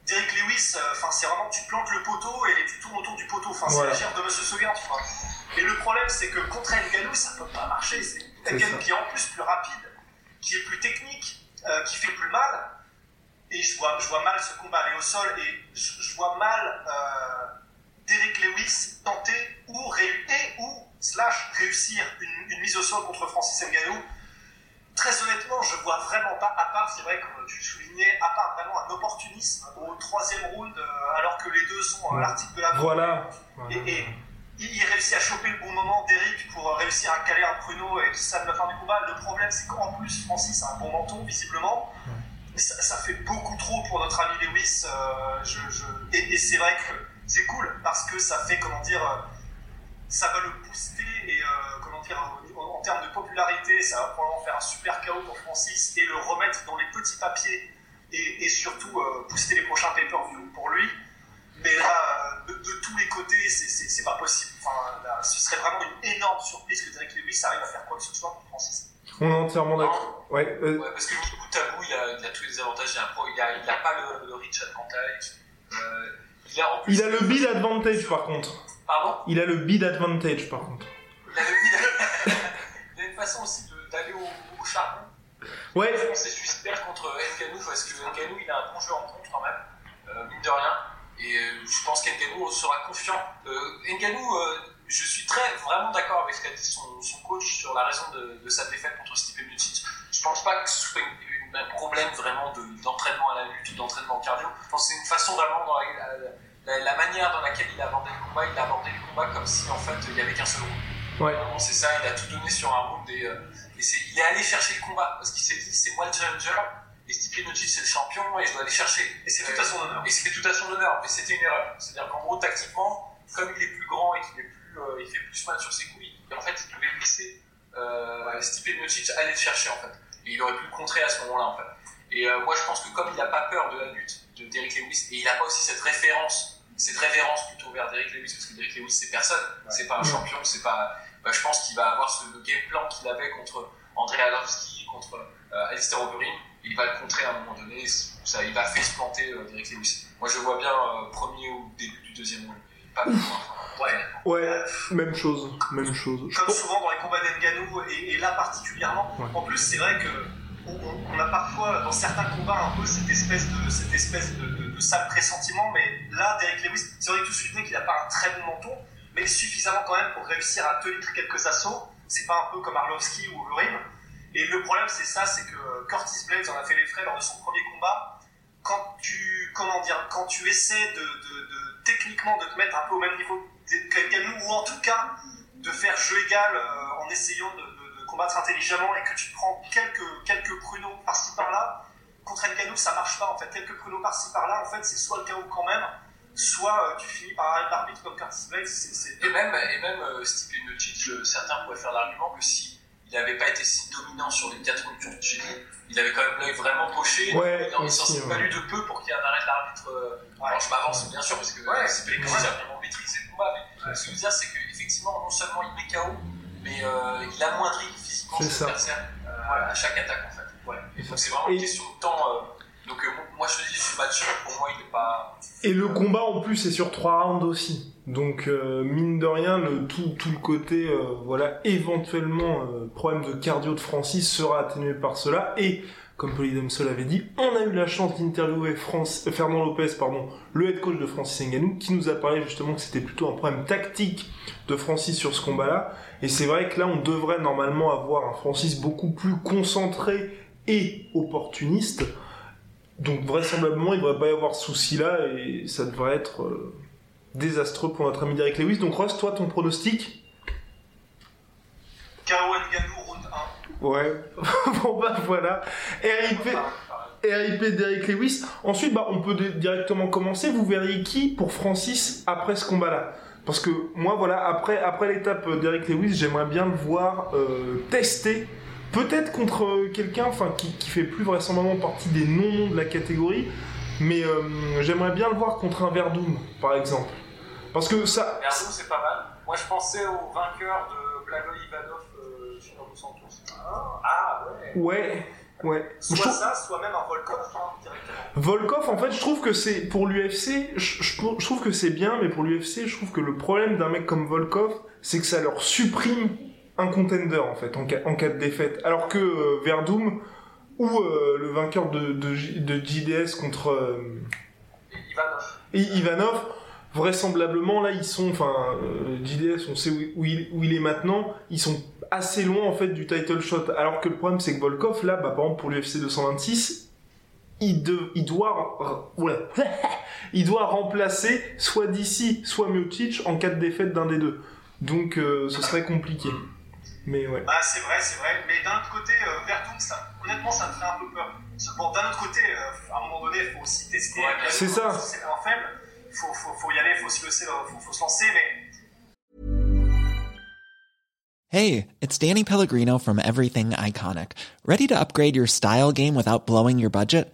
Derek Lewis, euh, enfin, c'est vraiment, tu plantes le poteau et tu tournes autour du poteau. Enfin, Voilà. c'est la gère de Monsieur Seguin, tu vois. Et le problème, c'est que contre Ngannou, ça peut pas marcher. C'est ça. qui est en plus plus rapide, qui est plus technique, euh, qui fait plus mal. Et je vois, je vois mal ce combat aller au sol et je, je vois mal euh, Derek Lewis tenter ou, et ou slash réussir une, une mise au sol contre Francis Ngannou. Très honnêtement, je vois vraiment pas, à part, c'est vrai, comme tu soulignais, à part vraiment un opportunisme au troisième round, euh, alors que les deux sont à l'article de la mort. Voilà. Et, et il, réussit à choper le bon moment d'Eric pour euh, réussir à caler un pruneau et qui savent la fin du combat. Le problème, c'est qu'en plus, Francis a un bon menton, visiblement. Mais ça, ça fait beaucoup trop pour notre ami Lewis. euh, je, je- Et, et c'est vrai que c'est cool parce que ça fait, comment dire, euh, ça va le booster et, euh, comment dire, en, termes de popularité, ça va probablement faire un super chaos pour Francis et le remettre dans les petits papiers et, et surtout euh, booster les prochains pay-per-view pour lui. Mais là, de, de tous les côtés, c'est- pas possible. Enfin, là, ce serait vraiment une énorme surprise que Derek Lewis arrive à faire quoi que ce soit pour Francis. On est entièrement d'accord. Ouais. euh, Ouais, parce que bout à bout, il a, il a tous les avantages. Il a, un pro- il a, il a pas le, le reach advantage. Euh, il a en plus. il a le bid advantage par contre. Pardon? Il a le bid advantage par contre. il a, le- il a- il a une façon aussi d'aller au, au charbon. Ouais. Je pense c'est contre Ngannou parce que Ngannou il a un bon jeu en contre quand même, euh, mine de rien. Et euh, je pense qu'Ngannou sera confiant. Ngannou, euh, je suis très vraiment d'accord avec ce qu'a dit son, son coach sur la raison de, de sa défaite contre Stipe Miocic. Je pense pas que ce soit une- un problème vraiment de- d'entraînement à la lutte, d'entraînement cardio. Je pense que c'est une façon vraiment dans la, la- la manière dans laquelle il a abordé le combat. Il a abordé le combat comme si en fait il y avait qu'un seul round. Ouais. C'est ça, il a tout donné sur un round et, euh, et il est allé chercher le combat parce qu'il s'est dit c'est moi le challenger et Stipe Miocic c'est le champion et je dois aller chercher. Et c'est tout à son honneur. Et c'était tout à son honneur, mais c'était une erreur. C'est-à-dire qu'en gros, tactiquement, comme il est plus grand et qu'il est plus, euh, il fait plus mal sur ses couilles, et en fait, il pouvait laisser euh, Stipe Miocic aller le chercher, en fait. Et il aurait pu le contrer à ce moment-là, en fait. Et euh, moi, je pense que comme il n'a pas peur de la lutte de Derrick Lewis, et il n'a pas aussi cette référence, cette révérence plutôt vers Derrick Lewis, parce que Derrick Lewis, c'est personne, c'est pas un Ouais. champion, c'est pas. Bah, je pense qu'il va avoir ce, le game plan qu'il avait contre André Arlovski, contre euh, Alistair Overeem, il va le contrer à un moment donné, ça, il va face planter euh, Derrick Lewis. Moi, je le vois bien euh, premier ou début du deuxième round, pas plus loin. Ouais. Ouais, même chose, même chose. Je Comme souvent dans les combats d'Enganou, et, et là particulièrement. Ouais. En plus, c'est vrai que on, on- on a parfois dans certains combats un peu cette espèce de, cette espèce de, de- de sale pressentiment, mais là, Derek Lewis, c'est vrai que tout de suite qu'il n'a pas un très bon menton, suffisamment quand même pour réussir à tenir quelques assauts. C'est pas un peu comme Arlovski ou Lorim. Et le problème, c'est ça, c'est que euh, Curtis Blades en a fait les frais lors de son premier combat. Quand tu, comment dire, quand tu essaies de, techniquement de te mettre un peu au même niveau qu'Elganou, ou en tout cas de faire jeu égal euh, en essayant de, combattre intelligemment et que tu prends quelques, quelques pruneaux par-ci par-là, contre Elganou, ça marche pas en fait. Quelques pruneaux par-ci par-là, en fait, c'est soit le chaos quand même, soit euh, tu finis par arrêter l'arbitre comme Curtis Blades. C'est, c'est- Et même, et même euh, Stipe Miocic, certains pourraient faire l'argument que si il n'avait pas été si dominant sur les 4 minutes de Chili, il avait quand même l'œil vraiment poché. Ouais, il en ouais. fallu de peu pour qu'il y ait un arrêt de l'arbitre. euh, Ouais. Alors je m'avance bien sûr parce que Ouais. Stipe Miocic a vraiment maîtrisé le combat, mais ce que je veux dire c'est qu'effectivement non seulement il met KO, mais euh, il amoindrit physiquement C'est ses ça. adversaires euh, à chaque attaque en fait. Ouais. Et. Donc c'est vraiment Et- une question de temps. euh, donc euh, moi je dis, ce match pour moi il n'est pas. Et le combat en plus est sur trois rounds aussi. Donc euh, mine de rien, le, tout, tout le côté euh, voilà éventuellement problème de cardio de Francis sera atténué par cela. Et comme Polydemso l'avait dit, on a eu la chance d'interviewer Fernand Lopez, pardon, le head coach de Francis Ngannou, qui nous a parlé justement que c'était plutôt un problème tactique de Francis sur ce combat-là. Et c'est vrai que là, on devrait normalement avoir un Francis beaucoup plus concentré et opportuniste. Donc vraisemblablement, il ne devrait pas y avoir ce souci-là et ça devrait être euh, désastreux pour notre ami Derek Lewis. Donc Ross, toi, ton pronostic? KO Ngannou, round 1. Ouais. bon bah voilà. RIP, RIP Derek Lewis. Ensuite, bah, on peut di- directement commencer. Vous verriez qui pour Francis après ce combat-là? Parce que moi, voilà, après, après l'étape euh, Derek Lewis, j'aimerais bien le voir euh, tester. Peut-être contre euh, quelqu'un enfin, qui, qui fait plus vraisemblablement partie des non-noms de la catégorie. Mais euh, j'aimerais bien le voir contre un Verdum, par exemple. Parce que ça, Verdun, c'est pas mal. Moi, je pensais au vainqueur de Blago Ivanov euh, sur Dos Santos. Ah, ouais. ouais, ouais. Je Soit trouve- ça, soit même un Volkov hein, directement. Volkov, en fait, je trouve que c'est pour l'UFC, je, je trouve- je trouve que c'est bien, mais pour l'UFC, je trouve que le problème d'un mec comme Volkov, c'est que ça leur supprime un contender en fait en cas, de défaite. Alors que euh, Verdum ou euh, le vainqueur de, de, JDS contre euh, Ivanov. Ivanov, vraisemblablement là ils sont, enfin euh, JDS, on sait où, il, est maintenant, ils sont assez loin en fait du title shot. Alors que le problème c'est que Volkov là, bah, par exemple pour l'UFC 226, il, de- il doit, ouais, il doit remplacer soit DC, soit Miocic en cas de défaite d'un des deux. Donc ce serait compliqué. Mais ouais. Bah, c'est vrai, c'est vrai. Mais d'un autre côté, euh, ça, honnêtement, ça me fait un peu peur. Bon, d'un autre côté, euh, à un moment donné, il faut aussi tester. C'est ça. si C'est un faible. Il faut, faut, faut y aller, il faut, euh, faut, faut se lancer. Mais Hey, it's Danny Pellegrino from Everything Iconic. Ready to upgrade your style game without blowing your budget?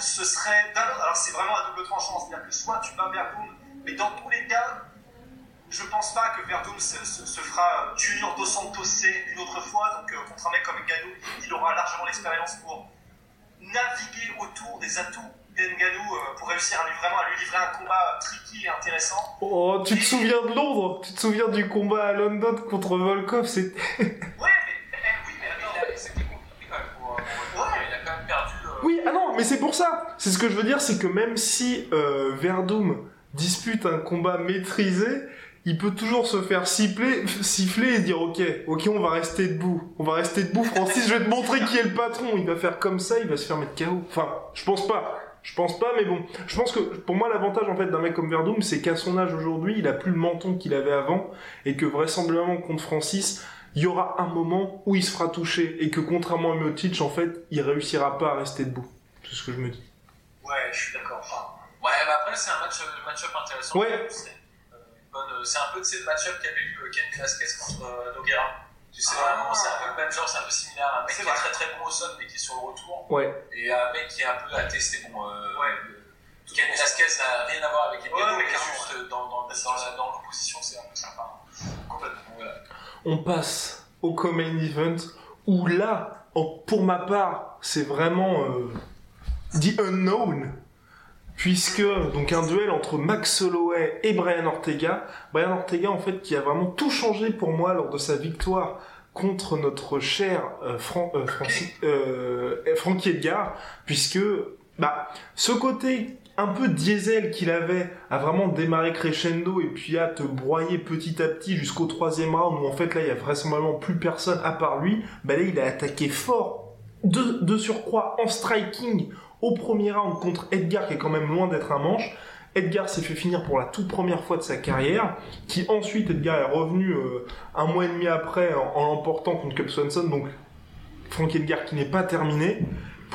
Ce serait. Alors, c'est vraiment à double tranchant. C'est-à-dire que soit tu bats Verdun, mais dans tous les cas, je pense pas que Verdun se, se- se fera Junior Dos Santos une autre fois. Donc, euh, contre un mec comme Ngannou, il aura largement l'expérience pour naviguer autour des atouts d'Ngannou euh, pour réussir à lui, vraiment à lui livrer un combat tricky et intéressant. Oh, tu te souviens de Londres? Tu te souviens du combat à London contre Volkov? C'est Ouais, Oui, ah non, mais c'est pour ça. C'est ce que je veux dire, c'est que même si euh, dispute un combat maîtrisé, il peut toujours se faire siffler, siffler et dire ok, ok, on va rester debout, on va rester debout. Francis, je vais te montrer qui est le patron. Il va faire comme ça, il va se faire mettre KO. Enfin, je pense pas. Je pense pas, mais bon, je pense que pour moi l'avantage en fait d'un mec comme Verdum, c'est qu'à son âge aujourd'hui, il a plus le menton qu'il avait avant, et que vraisemblablement contre Francis, il y aura un moment où il se fera toucher, et que contrairement à Miocic, en fait, il réussira pas à rester debout. C'est ce que je me dis. Ouais, je suis d'accord. Enfin, Ouais, mais après, c'est un match, match-up intéressant. Ouais. C'est, euh, bonne. C'est un peu de le match-up qu'avait eu Ken Velasquez contre Noguera. Tu sais, ah. vraiment, c'est un peu le même genre, c'est un peu similaire. Un mec qui est très très bon au sol, mais qui est sur le retour. Ouais. Et un mec qui est un peu à tester. Bon, euh, ouais. Ken Velasquez n'a rien à voir avec Ken ouais, mais juste dans, dans, dans, dans l'opposition, c'est un peu sympa. Complètement, voilà. On passe au Common Event, où là, pour ma part, c'est vraiment euh, The Unknown puisque donc un duel entre Max Holloway et Brian Ortega. Brian Ortega en fait qui a vraiment tout changé pour moi lors de sa victoire contre notre cher euh, euh, euh, Frankie Edgar, puisque bah ce côté un peu diesel qu'il avait a vraiment démarré crescendo et puis à te broyer petit à petit jusqu'au troisième round où en fait là il y a vraisemblablement plus personne à part lui, bah là il a attaqué fort de, surcroît en striking au premier round contre Edgar qui est quand même loin d'être un manche. Edgar s'est fait finir pour la toute première fois de sa carrière, qui ensuite Edgar est revenu euh, un mois et demi après en, l'emportant contre Cub Swanson, donc Frank Edgar qui n'est pas terminé.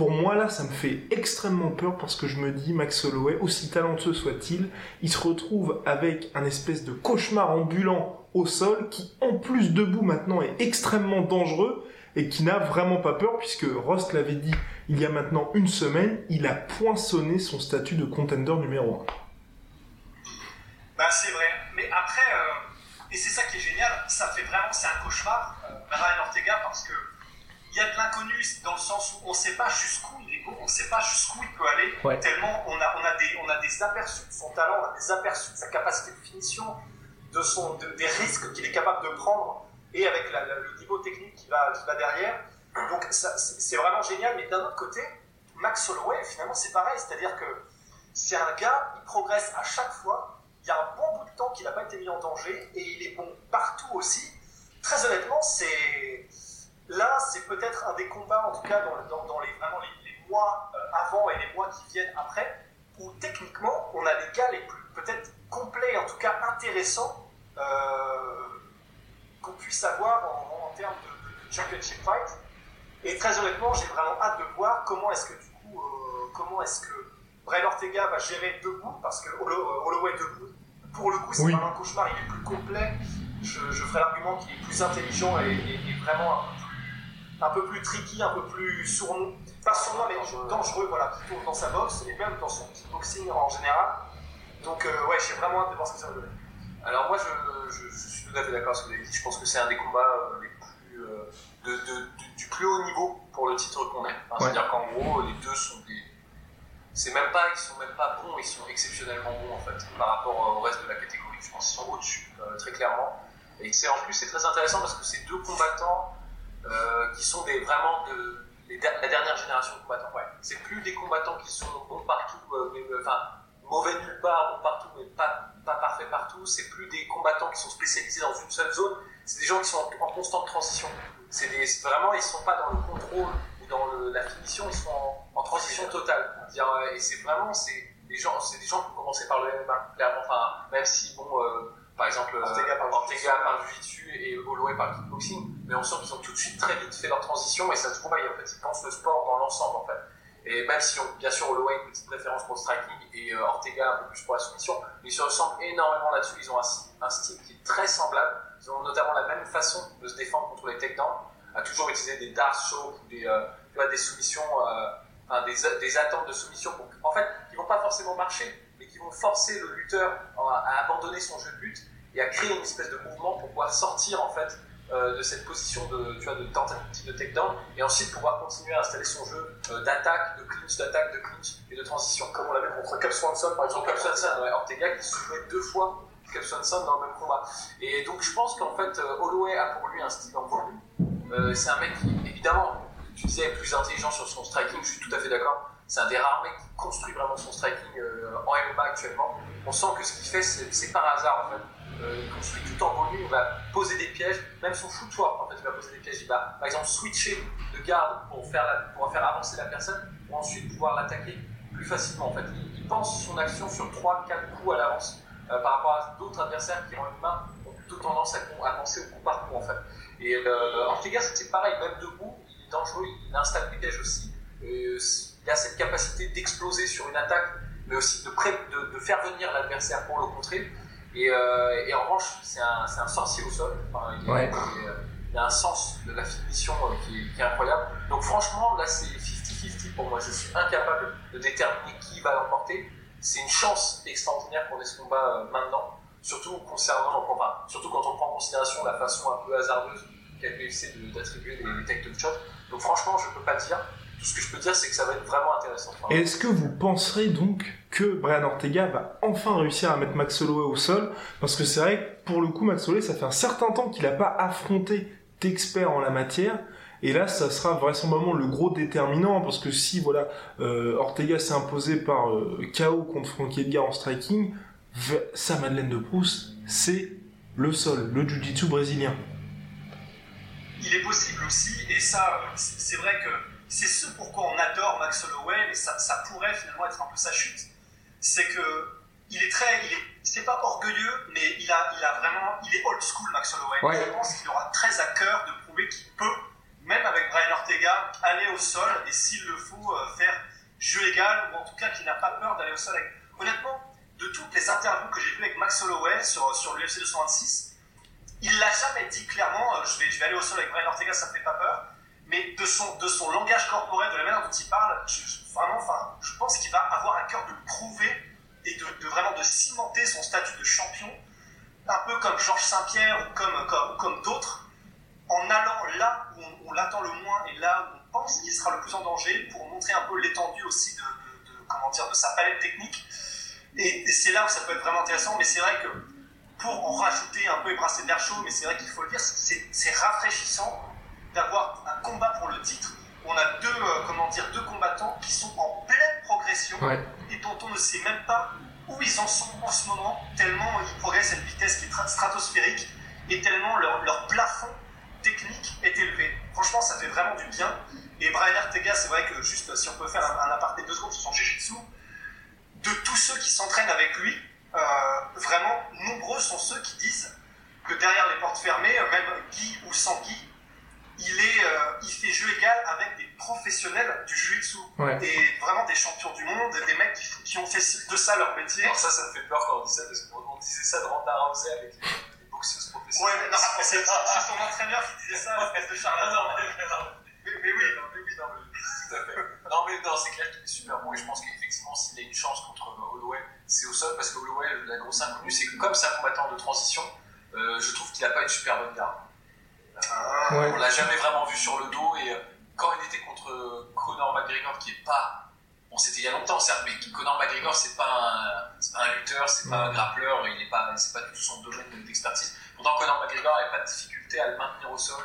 Pour moi là, ça me fait extrêmement peur parce que je me dis Max Holloway, aussi talentueux soit-il, il se retrouve avec un espèce de cauchemar ambulant au sol qui en plus debout maintenant est extrêmement dangereux et qui n'a vraiment pas peur puisque Rost l'avait dit il y a maintenant une semaine, il a poinçonné son statut de contender numéro 1. Bah c'est vrai, mais après, euh, et c'est ça qui est génial, ça fait vraiment, c'est un cauchemar, euh, Ryan Ortega, parce que il y a de l'inconnu dans le sens où on ne sait pas jusqu'où il est beau, on ne sait pas jusqu'où il peut aller, tellement on a, on, a des, on a des aperçus de son talent, on a des aperçus de sa capacité de finition, de son, des risques qu'il est capable de prendre, et avec le niveau technique qui va, qui va derrière. Donc c'est vraiment génial, mais d'un autre côté, Max Holloway, finalement, c'est pareil, c'est-à-dire que c'est un gars, il progresse à chaque fois, il y a un bon bout de temps qu'il n'a pas été mis en danger, et il est bon partout aussi. Très honnêtement, c'est là, c'est peut-être un des combats, en tout cas dans, dans, les, vraiment les, mois euh, avant et les mois qui viennent après, où techniquement, on a les gars les plus peut-être complets, en tout cas intéressants, euh, qu'on puisse avoir en, termes de, de championship fight. Et très honnêtement, j'ai vraiment hâte de voir comment est-ce que du coup, euh, comment est-ce que Brian Ortega va gérer debout, parce que Holloway debout, pour le coup, c'est vraiment un cauchemar, il est plus complet. Je, ferai l'argument qu'il est plus intelligent et, vraiment un peu, plus, tricky, un peu plus sournois, pas sournois, mais dangereux, voilà, plutôt dans sa boxe et même dans son kickboxing en général. Donc, euh, ouais, j'ai vraiment hâte de voir ce que ça va donner. Alors, moi, je, je, suis tout à fait d'accord avec ce que vous avez dit. Je pense que c'est un des combats les plus. de, de du plus haut niveau pour le titre qu'on est. C'est-à-dire qu'en gros, les deux sont des. C'est même pas, ils sont même pas bons, ils sont exceptionnellement bons en fait par rapport au reste de la catégorie. Je pense qu'ils sont au-dessus euh, très clairement. Et c'est en plus c'est très intéressant parce que c'est deux combattants euh, qui sont des vraiment de la dernière génération de combattants. Ouais. C'est plus des combattants qui sont bons partout, euh, mais, enfin mauvais nulle part, bons partout, mais pas, pas parfaits partout. C'est plus des combattants qui sont spécialisés dans une seule zone. C'est des gens qui sont en, en constante transition c'est vraiment, ils sont pas dans le contrôle ou dans la finition, ils sont en, transition totale. Euh, et c'est vraiment, c'est des gens, c'est des gens qui ont commencé par le MMA, clairement. Enfin, même si bon, euh, par exemple, euh, Ortega par, Ortega par le jiu-jitsu et Holloway par le kickboxing, mais on sent qu'ils ont tout de suite très vite fait leur transition et ça se voit. En fait, ils pensent le sport dans l'ensemble en fait. Et même si, on, bien sûr, Holloway a une petite préférence pour le striking et Ortega un peu plus pour la soumission, mais ils se ressemblent énormément là-dessus. Ils ont un, un, style qui est très semblable. Ils ont notamment la même façon de se défendre contre les takedowns, à toujours utiliser des dark chokes ou des, euh, des soumissions, euh, enfin, des, des, attentes de soumission, pour, en fait, qui vont pas forcément marcher, vont forcer le lutteur à, abandonner son jeu de lutte et à créer une espèce de mouvement pour pouvoir sortir en fait euh, de cette position de, tu vois, de tentative de takedown et ensuite pouvoir continuer à installer son jeu d'attaque, de clinch, d'attaque, de clinch et de transition. Comme on l'avait contre Cap Swanson par exemple. Cap Swanson, ouais, Ortega qui se jouait deux fois Cap Swanson dans le même combat. Et donc je pense qu'en fait Holloway a pour lui un style en volume. Euh, c'est un mec qui, évidemment, tu disais, est plus intelligent sur son striking, je suis tout à fait d'accord. C'est un des rares mecs qui construit vraiment son striking euh, en MMA actuellement. On sent que ce qu'il fait, c'est par hasard en fait. Euh, il construit tout en volume, il va poser des pièges, même son footwork en fait, il va poser des pièges. Il va par exemple switcher de garde pour faire, pour faire avancer la personne, pour ensuite pouvoir l'attaquer plus facilement en fait. Il, pense son action sur 3-4 coups à l'avance par rapport à d'autres adversaires qui une main ont plutôt tendance à, à penser au coup par coup en fait. Et euh, c'est pareil, même debout, il est dangereux, il installe des pièges aussi. Euh, il a cette capacité d'exploser sur une attaque, mais aussi de, de, de faire venir l'adversaire pour le contrer. Et, euh, et en revanche, c'est un, sorcier au sol. Enfin, il, est- Ouais. il est, euh, il a un sens de la finition qui, est, qui est incroyable. Donc franchement, là, c'est 50-50 pour moi. Je suis incapable de déterminer qui va l'emporter. C'est une chance extraordinaire qu'on ait ce combat maintenant. Surtout concernant, enfin, surtout quand on prend en considération la façon un peu hasardeuse qu'a le UFC de- d'attribuer les, les tech shots. Donc franchement, je peux pas dire. Tout ce que je peux dire, c'est que ça va être vraiment intéressant. Enfin, est-ce que vous penserez donc que Brian Ortega va enfin réussir à mettre Max Holloway au sol? Parce que c'est vrai que pour le coup, Max Holloway, ça fait un certain temps qu'il n'a pas affronté d'experts en la matière. Et là, ça sera vraisemblablement le gros déterminant, parce que si voilà euh, Ortega s'est imposé par euh, KO contre Frankie Edgar en striking, sa Madeleine de Proust, c'est le sol, le jiu-jitsu brésilien. il est possible aussi, et ça, euh, c'est vrai que c'est ce pourquoi on adore Max Holloway, mais ça, ça pourrait finalement être un peu sa chute. C'est que il est très, il est, c'est pas orgueilleux, mais il a, il a vraiment, il est old school Max Holloway. Ouais. Je pense qu'il aura très à cœur de prouver qu'il peut, même avec Brian Ortega, aller au sol et s'il le faut euh, faire jeu égal ou en tout cas qu'il n'a pas peur d'aller au sol. Avec... Honnêtement, de toutes les interviews que j'ai vues avec Max Holloway sur, sur l'UFC 226, il l'a jamais dit clairement, euh, je, vais, je vais aller au sol avec Brian Ortega, ça me fait pas peur. Mais de son, de son langage corporel, de la manière dont il parle, je, je- vraiment, je pense qu'il va avoir à cœur de prouver et de, vraiment de cimenter son statut de champion, un peu comme Georges Saint-Pierre ou comme, comme, comme d'autres, en allant là où on, l'attend le moins et là où on pense qu'il sera le plus en danger pour montrer un peu l'étendue aussi de, comment dire, de sa palette technique. Et, et c'est là où ça peut être vraiment intéressant, mais c'est vrai que pour en rajouter un peu et brasser de l'air chaud, mais c'est vrai qu'il faut le dire, c'est rafraîchissant d'avoir un combat pour le titre. On a deux, euh, comment dire, deux combattants qui sont en pleine progression Ouais. et dont on ne sait même pas où ils en sont en ce moment, tellement ils progressent à une vitesse qui est tra- stratosphérique et tellement leur, leur plafond technique est élevé. Franchement, ça fait vraiment du bien. Et Brian Ortega, c'est vrai que juste si on peut faire un, un aparté deux secondes sur son jiu-jitsu, de tous ceux qui s'entraînent avec lui, euh, vraiment nombreux sont ceux qui disent que derrière les portes fermées, euh, même Guy ou sans Guy, il, est, euh, il fait jeu égal avec des professionnels du jiu-jitsu. Ouais. Et vraiment des champions du monde, des mecs qui, qui ont fait de ça leur métier. Alors ça, ça me fait peur quand on dit ça, parce qu'on disait ça de Ronda Rousey avec les, les boxeuses Ouais, professionnelles. mais non, mais c'est c'est son entraîneur qui disait ça, espèce de charlatan. Non, mais, mais, non, Mais, mais oui, mais oui, non, mais, tout à fait. Non, mais non, c'est clair qu'il est super bon et je pense qu'effectivement, s'il a une chance contre euh, Holloway, c'est au sol parce que Holloway, la grosse inconnue, c'est que comme c'est un combattant de transition, euh, je trouve qu'il n'a pas une super bonne garde. Ouais. On l'a jamais vraiment vu sur le dos et euh, quand il était contre euh, Conor McGregor, qui est pas. Bon, c'était il y a longtemps, certes, mais Conor McGregor, c'est pas un, pas un lutteur, c'est pas un grappleur, il est pas, c'est pas du tout son domaine d'expertise. Pourtant, Conor McGregor n'avait pas de difficulté à le maintenir au sol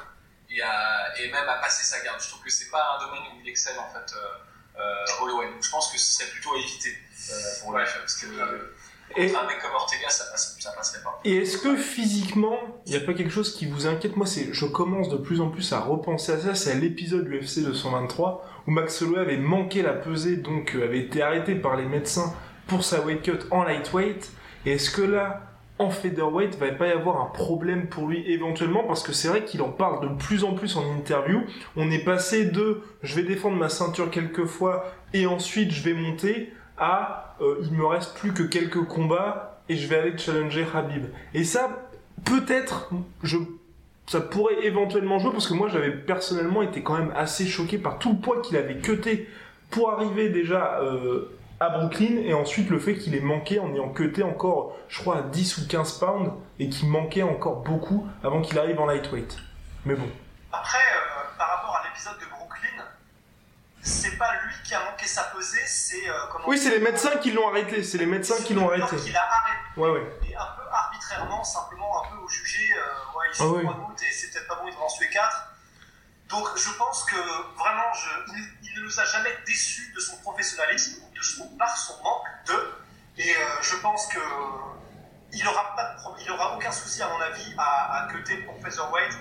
et, à- et même à passer sa garde. Je trouve que c'est pas un domaine où il excelle en fait, euh, euh, Holloway. Donc je pense que ce serait plutôt à éviter euh, pour lui, parce que euh, Et- contre un mec comme Ortega, ça, passe, ça passerait pas. Et est-ce que physiquement, il n'y a pas quelque chose qui vous inquiète? Moi, c'est, je commence de plus en plus à repenser à ça. C'est à l'épisode UFC 223 où Max Holloway avait manqué la pesée, donc euh, avait été arrêté par les médecins pour sa weight cut en lightweight. Et est-ce que là, en featherweight, va pas y avoir un problème pour lui éventuellement? Parce que c'est vrai qu'il en parle de plus en plus en interview. On est passé de je vais défendre ma ceinture quelques fois et ensuite je vais monter à euh, il me reste plus que quelques combats et je vais aller challenger Habib. Et ça, peut-être, ça pourrait éventuellement jouer parce que moi j'avais personnellement été quand même assez choqué par tout le poids qu'il avait cuté pour arriver déjà euh, à Brooklyn et ensuite le fait qu'il ait manqué en ayant cuté encore, je crois, à 10 ou 15 pounds et qu'il manquait encore beaucoup avant qu'il arrive en lightweight. Mais bon. Après, euh, par rapport à l'épisode de Brooklyn, c'est pas lui qui a manqué sa pesée, c'est. euh, Oui, c'est les médecins qui l'ont arrêté, c'est les médecins qui l'ont arrêté. qui l'a arrêté. Ouais, ouais. Et un peu arbitrairement, simplement un peu au jugé, euh, ouais, il Ah joue oui. trois gouttes et c'est peut-être pas bon, il devrait en tuer quatre. Donc je pense que vraiment, je, il, il ne nous a jamais déçus de son professionnalisme de son, par son manque de. Et euh, je pense que il aura pas de pro- il aura aucun souci à mon avis à, à cutter pour featherweight.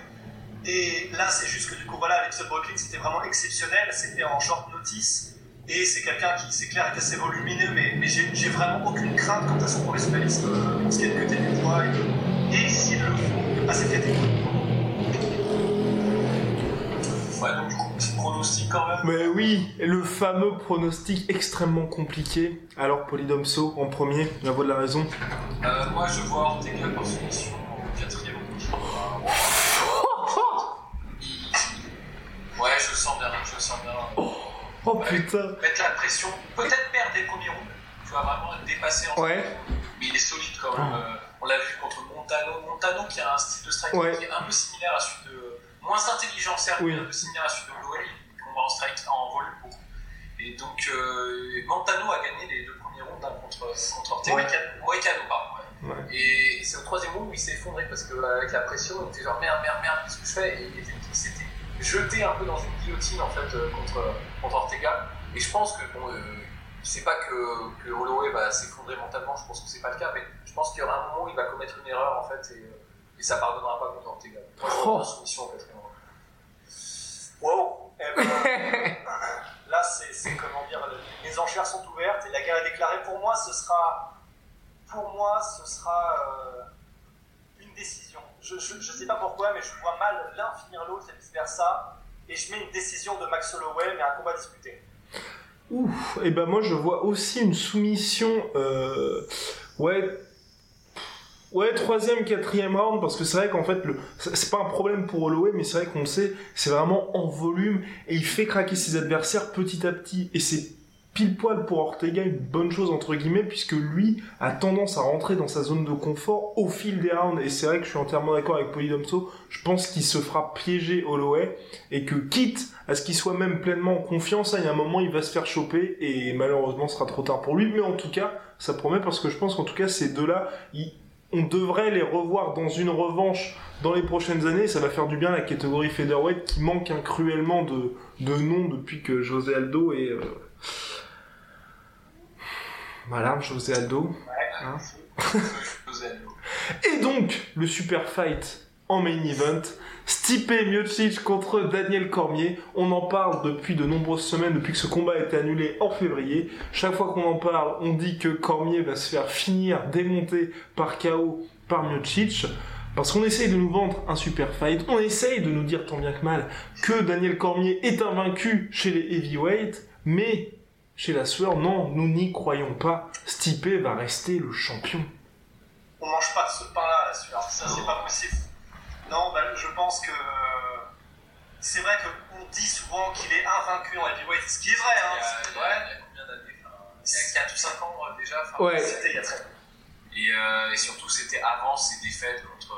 Et là, c'est juste que du coup, voilà, l'épisode Brooklyn, c'était vraiment exceptionnel. C'était en short notice. Et c'est quelqu'un qui, c'est clair, est assez volumineux, mais, mais j'ai j'ai vraiment aucune crainte quant à son professionnalisme pour ce qui est de cutter du poids et, s'il le faut, de pas s'éclater. Ouais, donc du coup, petit pronostic quand même. Mais oui, le fameux pronostic extrêmement compliqué. Alors, Polydomso en premier, la voix de la raison. Euh, moi, je vois Ortega par soumission au quatrième Ouais, je sens. Oh putain. Mettre la pression, peut-être perdre les premiers rounds. Tu vas vraiment être dépassé en Ouais. mais il est solide quand même. Euh, on l'a vu contre Montano. Montano qui a un style de striking Ouais. qui est un peu similaire à celui de. moins intelligent certes, Oui. mais un peu similaire à celui de Holloway, qu'on voit en strike en volume beaucoup. Et donc euh, Montano a gagné les deux premiers rounds hein, contre, contre Ortega. Moïcano. Moïcano, pardon. ouais. Ouais. Et c'est au troisième round où il s'est effondré parce qu'avec la pression, il était genre merde, merde, merde, qu'est-ce que je fais? Et il s'était jeté un peu dans une guillotine en fait euh, contre, contre Ortega. Et je pense que bon, euh, c'est pas que, que Holloway va s'effondrer mentalement, je pense que c'est pas le cas, mais je pense qu'il y aura un moment où il va commettre une erreur en fait et, euh, et ça pardonnera pas contre Ortega. Moi, je Oh. soumission au quatrième round. Wow Eh ben, Là, c'est comment dire, le- les enchères sont ouvertes et la guerre est déclarée. Pour moi, ce sera, pour moi, ce sera euh, une décision. Je, sais pas pourquoi, mais je vois mal l'un finir l'autre et vice versa. Et je mets une décision de Max Holloway, mais un combat disputé. Ouf. Et ben moi, je vois aussi une soumission. Euh... Ouais. Ouais, troisième, quatrième round, parce que c'est vrai qu'en fait, le... c'est pas un problème pour Holloway, mais c'est vrai qu'on sait, c'est vraiment en volume, et il fait craquer ses adversaires petit à petit, et c'est pile poil pour Ortega une bonne chose, entre guillemets, puisque lui a tendance à rentrer dans sa zone de confort au fil des rounds, et c'est vrai que je suis entièrement d'accord avec Polydomso, je pense qu'il se fera piéger Holloway, et que quitte à ce qu'il soit même pleinement en confiance, hein, il y a un moment, il va se faire choper, et malheureusement, ce sera trop tard pour lui, mais en tout cas, ça promet, parce que je pense qu'en tout cas, ces deux-là, ils on devrait les revoir dans une revanche dans les prochaines années. Ça va faire du bien à la catégorie featherweight qui manque hein, cruellement de, de noms depuis que José Aldo est... euh, Voilà, José Aldo. Hein. José Aldo. Et donc, le super fight en main event. Stipe Miocic contre Daniel Cormier. On en parle depuis de nombreuses semaines, depuis que ce combat a été annulé en février. Chaque fois qu'on en parle, on dit que Cormier va se faire finir, démonter par KO par Miocic. Parce qu'on essaye de nous vendre un super fight, on essaye de nous dire tant bien que mal que Daniel Cormier est invaincu chez les heavyweights, mais chez la sueur, non, nous n'y croyons pas. Stipe va rester le champion. On mange pas de ce pain-là, la sueur. Ça, c'est pas possible. Non, bah, je pense que c'est vrai qu'on dit souvent qu'il est invaincu en heavyweight, ce qui est vrai. Il y Hein, a, c'est il y vrai. a- il y a combien d'années enfin, Il y a 4 ou 5 ans déjà enfin, Ouais. C'était il y a très longtemps. Et, euh, et surtout, c'était avant ses défaites contre,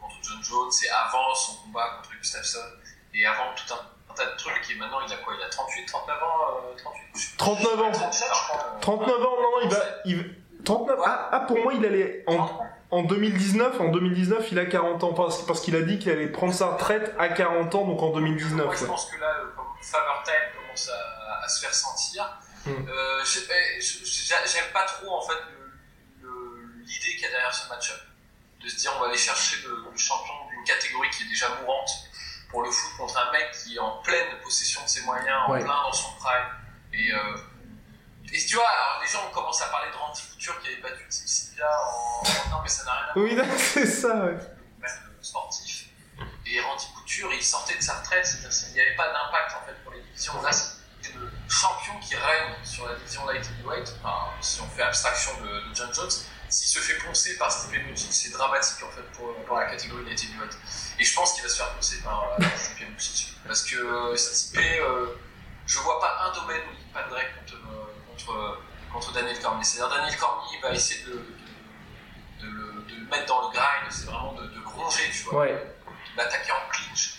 contre John Jones, et avant son combat contre Gustafsson, et avant tout un tas de trucs. Et maintenant, il a quoi Il a 38, 39 ans euh, 38 je sais plus. 39 ans. 37, je crois. euh, 39 ans, non, non, il va. Il... 39 ah, ah, pour moi, il allait. En, en 2019, en 2019, il a 40 ans. Parce, parce qu'il a dit qu'il allait prendre sa retraite à 40 ans, donc en 2019. Moi, je ouais. pense que là, euh, comme Favor Time commence à, à se faire sentir. Mm. Euh, je- eh, J'aime pas trop en fait l'idée qu'il y a derrière ce match-up. De se dire on va aller chercher le, le champion d'une catégorie qui est déjà mourante pour le foot contre un mec qui est en pleine possession de ses moyens, en plein dans son prime. Et, euh, et tu vois, alors, les gens commencent à parler de Randy Couture qui avait battu Tim Sylvia en. Non, mais ça n'a rien à voir Oui, c'est ça, ouais. même sportif. Et Randy Couture, il sortait de sa retraite, c'est-à-dire qu'il n'y avait pas d'impact en fait pour les divisions. Là, c'est le champion qui règne sur la division light heavyweight. Enfin, si on fait abstraction de, de John Jones, s'il se fait poncer par Stipe Miocic, c'est dramatique en fait pour, pour la catégorie light heavyweight. Et je pense qu'il va se faire poncer par euh, Stipe Miocic. Parce que euh, Stipe, euh, je vois pas un domaine où il pannerait contre, euh, contre, contre Daniel Cormier. C'est-à-dire Daniel Cormier il va essayer de, de, de le, de le mettre dans le grind, c'est vraiment de, de ronger, tu vois Ouais. de l'attaquer en clinch,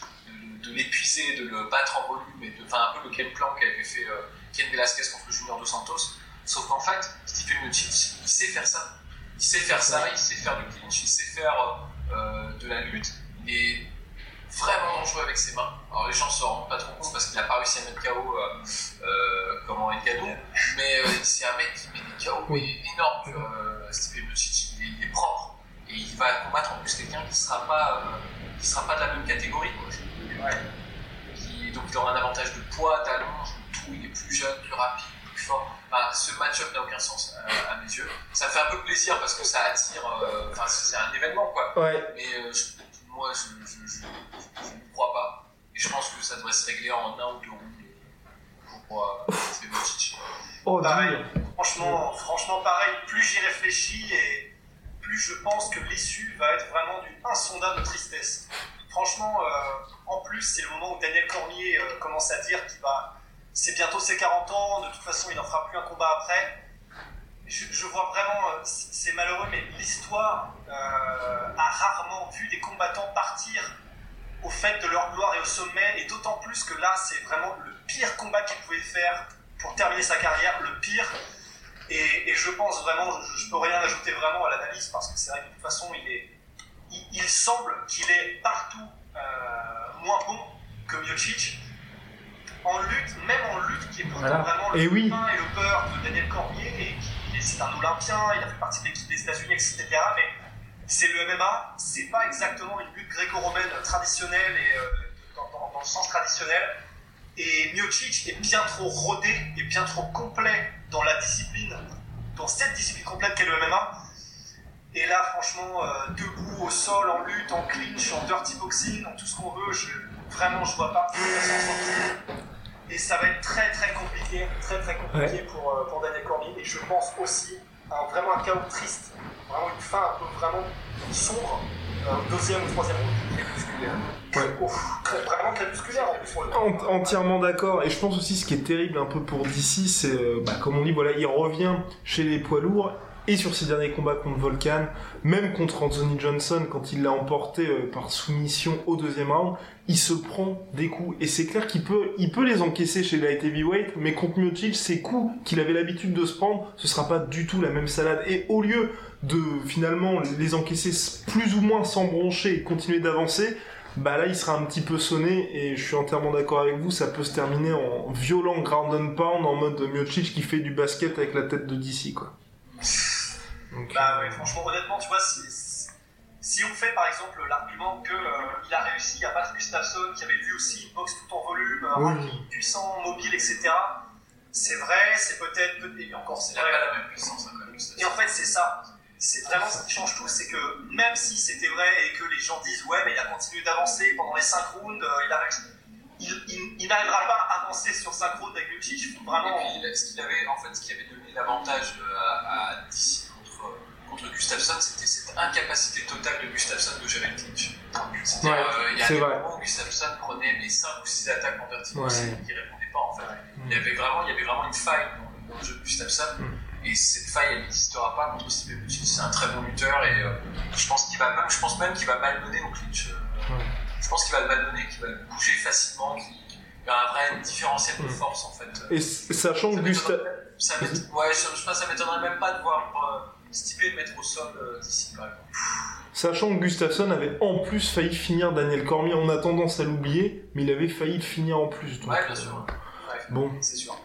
de, l'épuiser, de le battre en volume, et de faire un peu le game plan qu'avait fait euh, Ken Velasquez contre Junior Dos Santos. Sauf qu'en fait, Stephen Miocic, il sait faire ça. Il sait faire ça, il sait faire du clinch, il sait faire euh, de la lutte. Est vraiment dangereux avec ses mains. Alors les gens se rendent pas trop compte parce qu'il a pas réussi à mettre KO euh, euh, comment mais euh, c'est un mec qui met des KO Oui. énormes. Euh, Stipe Miocic, il est, il est propre et il va combattre en plus quelqu'un qui sera pas euh, qui sera pas de la même catégorie. Quoi. Qui, donc il aura un avantage de poids, d'allonge, de tout. Il est plus jeune, plus rapide, plus fort. Enfin, ce match-up n'a aucun sens à, à mes yeux. Ça me fait un peu plaisir parce que ça attire. euh, Enfin, c'est un événement quoi. Ouais. Mais euh, je- moi, je, je, je, je ne crois pas. Et je pense que ça devrait se régler en un ou deux rounds pour euh, Oh, pareil, franchement, franchement, pareil, plus j'y réfléchis et plus je pense que l'issue va être vraiment d'une insondable tristesse. Franchement, euh, en plus, c'est le moment où Daniel Cormier euh, commence à dire qu'il va. C'est bientôt ses 40 ans, de toute façon, il n'en fera plus un combat après. Je, je vois vraiment, euh, c'est malheureux, mais l'histoire euh, a rarement vu des combattants partir au fait de leur gloire et au sommet, et d'autant plus que là, c'est vraiment le pire combat qu'il pouvait faire pour terminer sa carrière, le pire. Et, et je pense vraiment, je, je peux rien ajouter vraiment à l'analyse parce que c'est vrai que de toute façon, il est, il, il semble qu'il est partout euh, moins bon que Miocic. En lutte, même en lutte, qui est pourtant Voilà. vraiment le Et oui. et le peur de Daniel Cormier, et qui est- c'est un Olympien, il a fait partie de l'équipe des États-Unis, etc. Mais c'est le MMA, c'est pas exactement une lutte gréco-romaine traditionnelle et euh, dans, le sens traditionnel. Et Miocic est bien trop rodé et bien trop complet dans la discipline, dans cette discipline complète qu'est le MMA. Et là, franchement, euh, debout au sol, en lutte, en clinch, en dirty boxing, en tout ce qu'on veut, vraiment, je vois pas. Et ça va être très très compliqué, très très compliqué pour, euh, pour Daniel Cormier. Et je pense aussi à vraiment un chaos triste, vraiment une fin un peu vraiment sombre, euh, deuxième ou troisième round. Crépusculaire. Ouais. Ouf, très- vraiment crépusculaire en plus. Ent- entièrement d'accord. Et je pense aussi ce qui est terrible un peu pour DC, c'est, euh, bah, comme on dit, voilà, il revient chez les poids lourds. Et sur ses derniers combats contre Volkan, même contre Anthony Johnson, quand il l'a emporté euh, par soumission au deuxième round, il se prend des coups. Et c'est clair qu'il peut, il peut les encaisser chez light heavyweight, mais contre Miocic, ces coups qu'il avait l'habitude de se prendre, ce sera pas du tout la même salade. Et au lieu de finalement les encaisser plus ou moins sans broncher et continuer d'avancer, bah là il sera un petit peu sonné et je suis entièrement d'accord avec vous, ça peut se terminer en violent ground and pound en mode Miocic qui fait du basket avec la tête de DC quoi. Donc, Bah euh, ouais, franchement, honnêtement, tu vois, si, si- on fait par exemple l'argument que euh, il a réussi à battre Gustafsson, qui avait lui aussi une boxe tout en volume, un Oui. rugby puissant, mobile, etc. C'est vrai, c'est peut-être, peut- et encore c'est vrai. pas la même puissance hein, quand même. Et en fait, c'est ça. C'est vraiment ce qui change tout, c'est que même si c'était vrai et que les gens disent ouais, mais il a continué d'avancer pendant les 5 rounds, euh, il a réussi. Il, il- il n'arrivera pas à avancer sur 5 rounds avec. Il faut Et vraiment. puis, ce qu'il avait, en fait, ce qui avait donné l'avantage euh, à, à DC contre, Gustafsson, c'était cette incapacité totale de Gustafsson de gérer le clinch. Ouais, euh, il y a des moments où Gustafsson prenait les 5 ou 6 attaques en vertigo, Ouais. il répondait pas en fait. Il y avait vraiment, il y avait vraiment une faille dans le, dans le jeu de Gustafsson. Mm. Et cette faille, elle n'existera pas contre Stipe Miocic. C'est un très bon lutteur et euh, je pense qu'il va même, je pense même qu'il va malmener au clinch. euh, Ouais. Je pense qu'il va le malmener, qu'il va le bouger facilement, qu'il y a un vrai différentiel de Mm. force en fait. Et sachant que Ça Gusta... m'étonnerait- ça m'éton- ouais, je, je ça m'étonnerait même pas de voir euh, le mettre au sol euh, d'ici par exemple. Sachant que Gustafsson avait en plus failli finir Daniel Cormier, on a tendance à l'oublier, mais il avait failli le finir en plus. donc, Ouais, bien euh, sûr. Ouais, Bon. c'est sûr.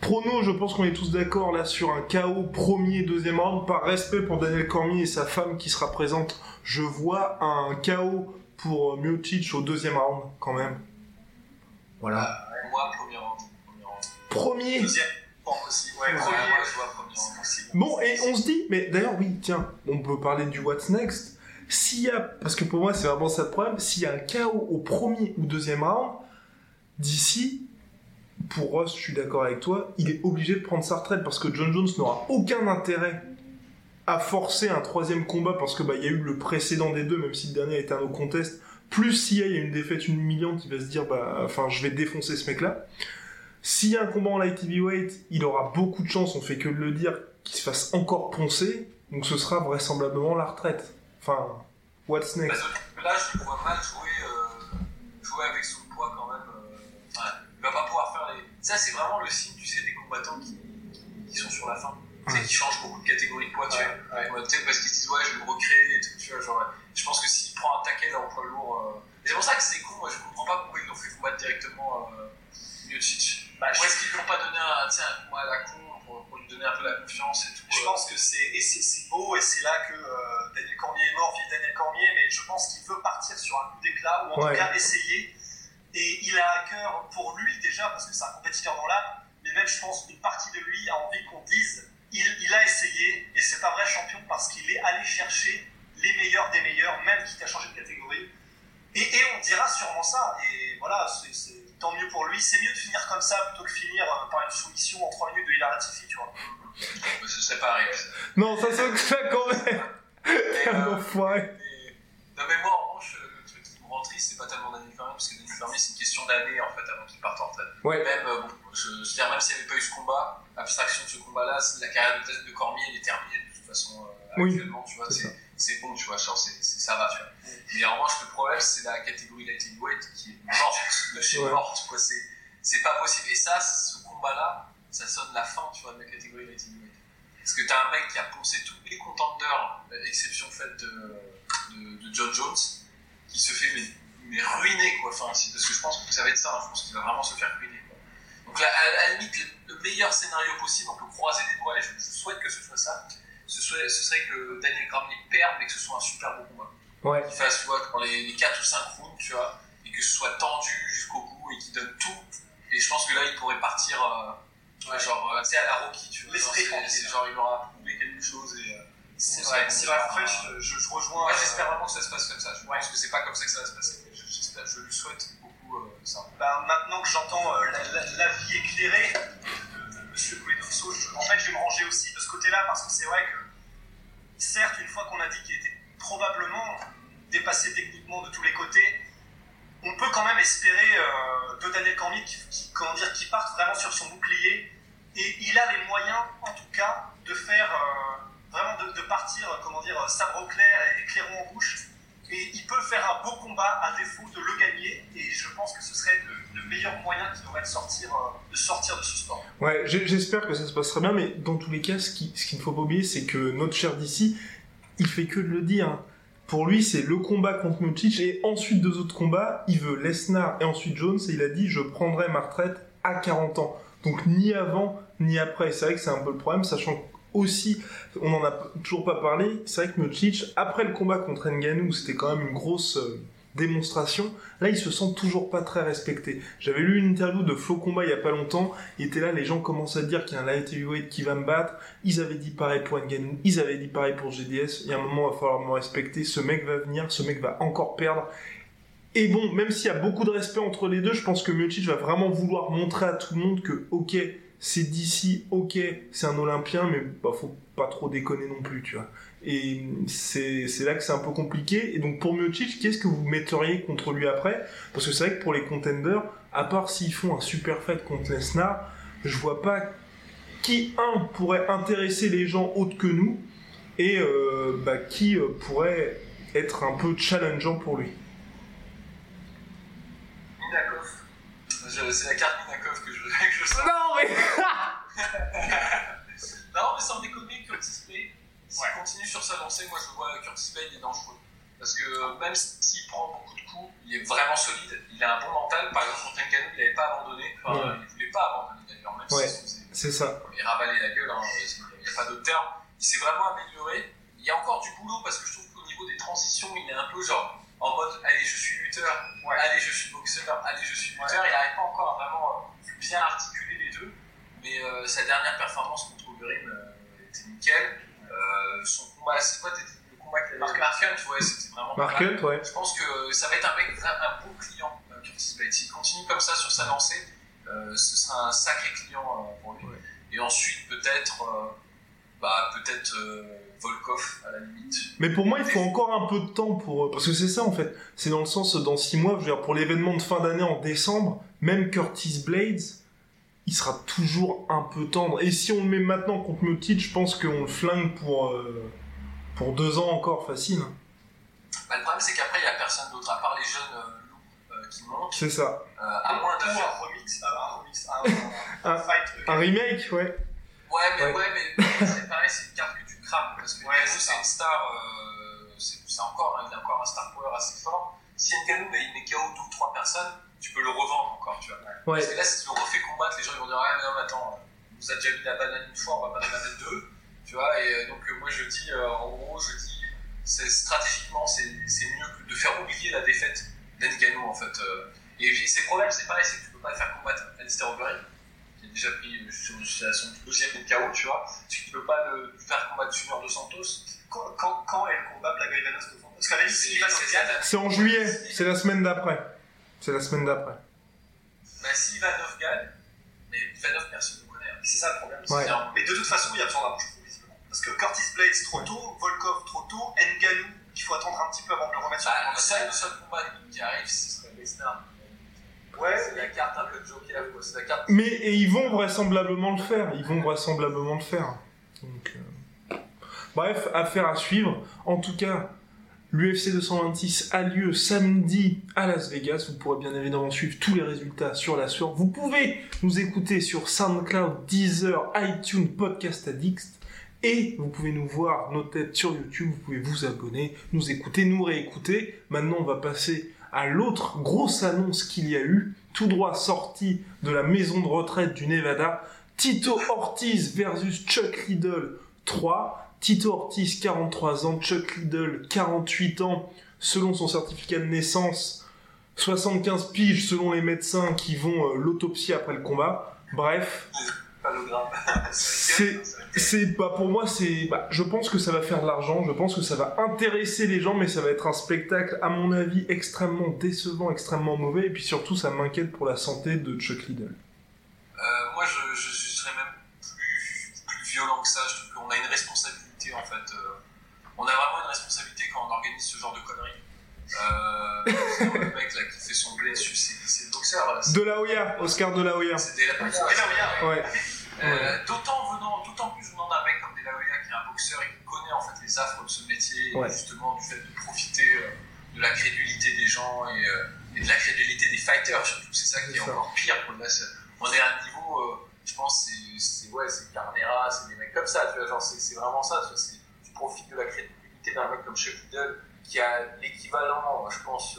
Prono, je pense qu'on est tous d'accord là sur un KO premier, deuxième round. Par respect pour Daniel Cormier et sa femme qui sera présente, je vois un KO pour Miocic au deuxième round quand même. Voilà. Moi, premier round. Premier round. Premier. Deuxième, bon, aussi. Ouais, Ouais, je vois et on se dit, mais d'ailleurs, oui, tiens, on peut parler du What's Next. S'il y a, parce que pour moi, c'est vraiment ça le problème, s'il y a un KO au premier ou deuxième round, d'ici, pour Ross, je suis d'accord avec toi, il est obligé de prendre sa retraite parce que John Jones n'aura aucun intérêt à forcer un troisième combat parce que bah il y a eu le précédent des deux, même si le dernier a été un no contest. Plus s'il y a une défaite humiliante, il va se dire bah enfin je vais défoncer ce mec-là. S'il y a un combat en light heavyweight, il aura beaucoup de chance, on fait que de le dire, qu'il se fasse encore poncer, donc ce sera vraisemblablement la retraite. Enfin, what's Bah, next donc, là, je le vois mal jouer, euh, jouer avec son poids quand même. euh, enfin, il va pas pouvoir faire les. Ça, c'est vraiment le signe, tu sais, des combattants qui, qui sont sur la fin. Tu sais, qui changent beaucoup de catégorie de poids, tu vois. Ouais, Ouais, Peut-être parce qu'ils se disent, ouais, je vais me recréer et tout, tu vois. Genre, je pense que s'il prend un taquet dans le poids lourd. euh, et c'est pour ça que c'est con, moi, je comprends pas pourquoi ils l'ont fait combattre directement euh, Miocic. Bah, Pourquoi est-ce qu'ils lui ont pas donné un, sais, un combat à la con pour, pour lui donner un peu la confiance et tout Je euh. pense que c'est et c'est c'est beau et c'est là que euh, Daniel Cormier est mort, vive Daniel Cormier, mais je pense qu'il veut partir sur un coup d'éclat ou en Ouais. tout cas essayer. Et il a à cœur pour lui déjà parce que c'est un compétiteur dans l'âme, mais même je pense qu'une partie de lui a envie qu'on dise il, il a essayé et c'est un vrai champion parce qu'il est allé chercher les meilleurs des meilleurs, même quitte à changer de catégorie. Et, et on dira sûrement ça. Et voilà, c'est tant mieux pour lui. C'est mieux de finir comme ça plutôt que finir euh, par une soumission en 3 minutes de Hilar Latifi, tu vois. Ce serait pas arrivé. Non, ça se ça quand même. Et, Un euh, enfoiré. Non, mais moi, en revanche, le truc qui me rend triste, c'est pas tellement Daniel Cormier, parce que Daniel Cormier, c'est une question d'années, en fait, avant qu'il parte en retraite. Ouais. Même, euh, bon, je, je veux dire, même s'il n'y avait pas eu ce combat, abstraction de ce combat-là, la carrière de, de Cormier, elle est terminée de toute façon, euh, Oui, actuellement, tu vois, c'est bon, tu vois, genre, c'est ça va, tu vois. Mais en revanche, le problème, c'est la catégorie light heavyweight qui est morte de chez Ouais. morte, quoi, c'est c'est pas possible. Et ça, ce combat-là, ça sonne la fin, tu vois, de la catégorie light heavyweight. Parce que t'as un mec qui a poncé tous les contenders, euh, exception faite de, de, de John Jones, qui se fait mais, mais ruiner quoi. Enfin, parce que je pense que ça va être ça, hein, je pense qu'il va vraiment se faire ruiner. Quoi. Donc là, à, à la limite, le, le meilleur scénario possible, on peut croiser les doigts et je, je souhaite que ce soit ça. Ce serait, ce serait que Daniel Cormier perde mais que ce soit un super beau combat. Ouais. Qu'il fasse, tu vois, dans les, les 4 ou 5 rounds, tu vois, et que ce soit tendu jusqu'au bout et qu'il donne tout. Et je pense que là, il pourrait partir, euh, ouais, genre, euh, tu sais, à la Rocky, tu vois. L'esprit Genre, genre, il aura prouvé quelque chose et. euh, C'est vrai, c'est vrai. Fait, je, je, je rejoins. moi, euh, j'espère vraiment que ça se passe comme ça. Je pense que c'est pas comme ça que ça va se passer. mais je- lui souhaite beaucoup euh, ça. bah, maintenant que j'entends euh, la, la- la je- en fait, je vais me ranger aussi de ce côté-là parce que c'est vrai que, certes, une fois qu'on a dit qu'il était probablement dépassé techniquement de tous les côtés, on peut quand même espérer euh, de Daniel Cormier qui, comment dire, qui parte vraiment sur son bouclier et il a les moyens, en tout cas, de faire euh, vraiment de, partir, comment dire, sabre au clair et clairon en bouche. Et il peut faire un beau combat à défaut de le gagner. Et je pense que ce serait le, le meilleur moyen qu'il aurait de sortir, euh, de sortir de ce sport. Ouais, j'espère que ça se passera bien, mais dans tous les cas, ce qui- ce qu'il ne faut pas oublier, c'est que notre cher d'ici, il fait que de le dire. Pour lui, c'est le combat contre Miocic et ensuite deux autres combats. Il veut Lesnar et ensuite Jones et il a dit je prendrai ma retraite à 40 ans. Donc ni avant ni après. C'est vrai que c'est un peu le problème, sachant aussi, on n'en a toujours pas parlé. C'est vrai que Miocic, après le combat contre Ngannou, c'était quand même une grosse euh, démonstration. Là, il se sent toujours pas très respecté. J'avais lu une interview de Flo Combat il y a pas longtemps. Il était là, les gens commencent à dire qu'il y a un light heavyweight qui va me battre. Ils avaient dit pareil pour Ngannou, ils avaient dit pareil pour GDS. Il y a un moment, il va falloir me respecter. Ce mec va venir, ce mec va encore perdre. Et bon, même s'il y a beaucoup de respect entre les deux, je pense que Miocic va vraiment vouloir montrer à tout le monde que, ok, c'est d'ici, ok, c'est un Olympien, mais bah, faut pas trop déconner non plus, tu vois. Et c'est là que c'est un peu compliqué. Et donc pour Miocic, qu'est-ce que vous metteriez contre lui après? Parce que c'est vrai que pour les contenders, à part s'ils font un super fight contre Lesnar, je vois pas qui, un, pourrait intéresser les gens autres que nous, et euh, bah, qui euh, pourrait être un peu challengeant pour lui. C'est la carte Minakov que je que je sors. Non mais Non, mais sans déconner, Curtis Bay, s'il continue sur sa lancée, moi je vois Curtis Bay, il est dangereux. Parce que même s'il prend beaucoup de coups, il est vraiment solide, il a un bon mental. Par exemple, contre Ngannou, il n'avait pas abandonné. Enfin, Ouais. il voulait pas abandonner d'ailleurs, même Ouais. faisait c'est ça. il ravalait la gueule, hein, il n'y a pas d'autre terme. Il s'est vraiment amélioré. Il y a encore du boulot parce que je trouve qu'au niveau des transitions, il est un peu genre en mode allez, je suis lutteur, Ouais. allez, je suis boxeur, allez, je suis lutteur. Il n'arrive pas encore à vraiment euh, bien articuler les deux. Mais euh, sa dernière performance contre Overeem euh, était nickel. Euh, son combat, c'est quoi le combat qu'il a Mark Mark Hunt, ouais, c'était vraiment Mark. Hunt, ouais. Je pense que ça va être un mec, un beau client, Curtis Blade. S'il continue comme ça sur sa lancée, ce sera un sacré client pour lui. Et ensuite, peut-être, bah, peut-être Volkov à la limite. Mais pour moi, il faut encore un peu de temps pour... euh, Parce que c'est ça, en fait. C'est dans le sens, dans six mois, je veux dire, pour l'événement de fin d'année en décembre, même Curtis Blades, il sera toujours un peu tendre. Et si on le met maintenant contre Miocic, je pense qu'on le flingue pour, euh, pour deux ans encore, facile. hein. Bah, le problème, c'est qu'après, il n'y a personne d'autre, à part les jeunes euh, loups euh, qui montent, C'est ça. à moins de faire. un remix, un remix, un, un, Un- fight. Un remake, ouais. Ouais, mais, Ouais. ouais. mais c'est pareil, c'est une carte que tu Parce que Ouais, c'est une star, euh, c'est encore, il a encore un star power assez fort. Si Ngannou, bah, il met KO deux ou trois personnes, tu peux le revendre encore, tu vois. Ouais. Parce que là, si tu le refais combattre, les gens ils vont dire Ah, mais non, mais attends, on nous a déjà mis la banane une fois, on va pas en mettre deux. Tu vois, et euh, donc euh, moi je dis, euh, en gros, je dis, c'est- stratégiquement, c'est c'est mieux que de faire oublier la défaite d'Ngannou en fait. euh. Et puis, ses problèmes, c'est pareil, c'est que tu peux pas le faire combattre Alistair Overeem, qui a déjà pris sur, sur son deuxième KO, tu vois. Tu peux pas le faire combattre Junior Dos Santos? Quand, quand, quand est le combat Blagoy Vanos Parce qu'à la limite, C'est- c'est C'est en juillet, c'est la semaine d'après. C'est la semaine d'après. Bah, si Ivanov gagne, mais Ivanov, personne ne connaît. hein. C'est ça le problème. Ouais. Mais de toute façon, il y a besoin d'un bouche visiblement. Parce que Curtis Blades trop tôt, Volkov trop tôt, Nganou, qu'il faut attendre un petit peu avant de le remettre sur Bah, le le seul, le seul combat qui arrive, ce serait Lesnar. Ouais, C'est la carte un peu joker, quoi. La carte. Mais et ils vont vraisemblablement le faire. Ils vont vraisemblablement le faire. Euh, Bref, affaire à suivre. En tout cas, l'UFC 226 a lieu samedi à Las Vegas. Vous pourrez bien évidemment suivre tous les résultats sur la source. Vous pouvez nous écouter sur SoundCloud, Deezer, iTunes, Podcast Addict. Et vous pouvez nous voir nos têtes sur YouTube. Vous pouvez vous abonner, nous écouter, nous réécouter. Maintenant, on va passer à l'autre grosse annonce qu'il y a eu, tout droit sorti de la maison de retraite du Nevada. Tito Ortiz versus Chuck Liddell 3. Tito Ortiz, 43 ans, Chuck Liddell, 48 ans, selon son certificat de naissance, 75 piges selon les médecins qui vont euh, l'autopsie après le combat. Bref. C'est- bah pour moi c'est bah, je pense que ça va faire de l'argent, je pense que ça va intéresser les gens mais ça va être un spectacle à mon avis extrêmement décevant, extrêmement mauvais et puis surtout ça m'inquiète pour la santé de Chuck Liddell. Euh, moi, je, je, je serais même plus, plus violent que ça. Je trouve qu'on a une responsabilité, en fait. euh, on a vraiment une responsabilité quand on organise ce genre de conneries. Euh, le mec là qui fait son blé dessus, c'est le boxeur. De la Hoya, Oscar de la Hoya. Là, regarde, Ouais. Euh, D'autant venant, d'autant plus venant d'un mec comme De La Hoya qui est un boxeur et qui connaît en fait les affres de ce métier, Ouais. et justement du fait de profiter euh, de la crédulité des gens et, euh, et de la crédulité des fighters surtout. C'est ça qui est encore pire pour le. On est à un niveau, je pense, c'est- ouais, c'est Carnera, c'est des mecs comme ça, tu vois, genre c'est vraiment ça. Tu, vois, c'est- tu profites de la crédibilité d'un mec comme Chuck Liddell qui a l'équivalent, je pense.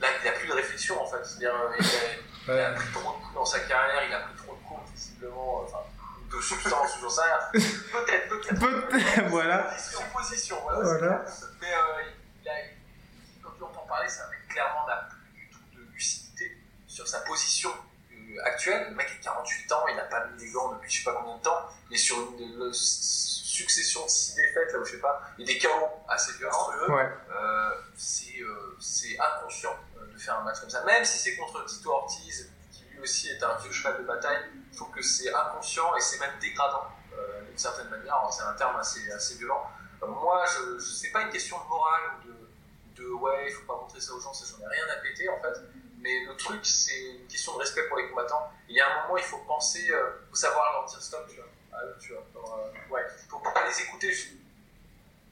Là, il n'a plus de réflexion en fait. C'est-à-dire, il a, il a pris trop de coups dans sa carrière, il a pris trop euh, enfin, de substances, j'en sais rien. Peut-être, peut-être. Peut-être, voilà. Voilà. Mais euh, il a, quand tu entends parler, c'est un mec clairement n'a plus du tout de lucidité sur sa position euh, actuelle. Le mec a 48 ans, il n'a pas mis les gants depuis je sais pas combien de temps, il est sur une succession de 6 défaites, là où je sais pas, et des chaos assez violents. Ouais. Euh, c'est euh, inconscient de faire un match comme ça. Même si c'est contre Tito Ortiz, aussi est un vieux cheval de bataille, je trouve que c'est inconscient et c'est même dégradant euh, d'une certaine manière. C'est un terme assez, assez violent. Euh, moi, je, je c'est pas une question de morale ou de, ouais, il faut pas montrer ça aux gens, ça j'en ai rien à péter en fait. Mais le truc, c'est une question de respect pour les combattants. Il y a un moment, il faut penser, euh, faut savoir leur dire stop, tu vois. Ah, tu vois euh, ouais, faut pas les écouter.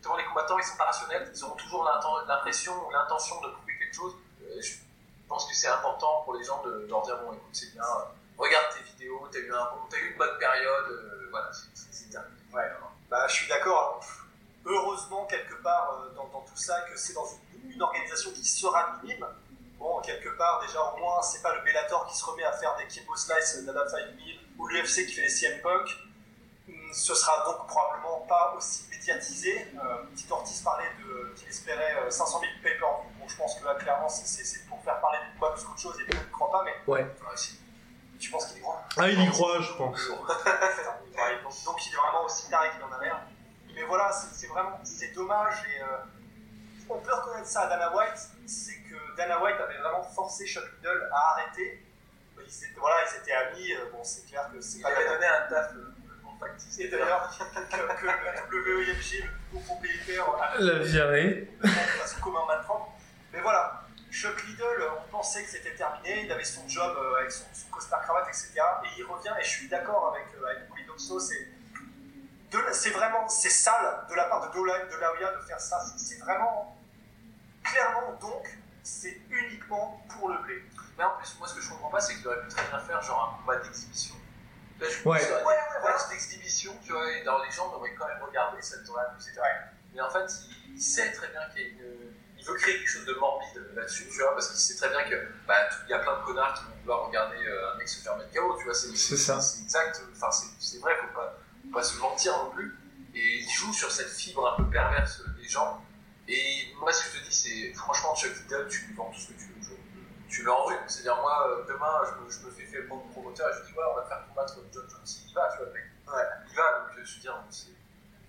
Devant les combattants, ils sont pas rationnels, ils auront toujours l'impression ou l'intention de prouver quelque chose. Pense que c'est important pour les gens de leur dire bon, écoute, c'est bien, euh, regarde tes vidéos, t'as eu, eu une bonne période, euh, voilà, c'est- terminé. Ouais, bah, je suis d'accord. Heureusement, quelque part, euh, dans, tout ça, que c'est dans une, une organisation qui sera minime. Bon, quelque part, déjà, au moins, c'est pas le Bellator qui se remet à faire des Kimbo Slice, Dada 5000, ou l'UFC qui fait les CM Punk. Hum, Ce sera donc probablement pas aussi médiatisé. Petit Ortiz parlait de, qu'il espérait euh, 500 000 pay-per-view. Bon, je pense que là, clairement, c'est- pour faire parler du poids plus qu'autre chose, et je ne crois pas, mais Ouais. Ouais, si. tu penses qu'il est grand Ah, il y croit, je pense. Donc, donc il est vraiment aussi taré qu'il en a l'air. Mais voilà, c'est vraiment c'est dommage et euh, on peut reconnaître ça à Dana White, c'est que Dana White avait vraiment forcé Chuck Liddell à arrêter. Ils étaient, voilà, ils étaient amis, euh, bon c'est clair que c'est Il pas avait Dana donné un taf complètement factice. Et d'ailleurs, que, que le WEMG, le gros propriétaire, a La virée. parce que comme un malpropre. Mais voilà, Chuck Liddell, on pensait que c'était terminé, il avait son job euh, avec son, son costard cravate, etc. Et il revient, et je suis d'accord avec, euh, avec Doxo, c'est vraiment, c'est sale de la part de Dola, de Laoya de faire ça. C'est- vraiment, clairement donc, c'est uniquement pour le blé. Mais en plus, moi, ce que je comprends pas, c'est qu'il aurait pu très bien faire genre un combat d'exhibition. Là, je Ouais. pense Ouais, ouais, un voilà. match d'exhibition, tu vois, et dans les gens devraient quand même regarder, ça devrait amuser. Mais en fait, il, il sait très bien qu'il y a une. Il veut créer quelque chose de morbide là-dessus, tu vois, parce qu'il sait très bien que bah, il y a plein de connards qui vont vouloir regarder euh, un mec se faire mettre KO, tu vois. C'est C'est ça. C'est exact, enfin, c'est c'est vrai, faut pas, faut pas se mentir non plus. Et il joue sur cette fibre un peu perverse des gens. Et moi, ce que je te dis, c'est franchement, Chuck Liddell, tu lui vends tout ce que tu veux. Tu- Tu l'enrhumes. C'est-à-dire, moi, euh, demain, je me, je me fais faire le promoteur et je dis, ouais, on va faire combattre John Jones. Il y va, tu vois, le mec. Il y va, donc je veux dire, c'est-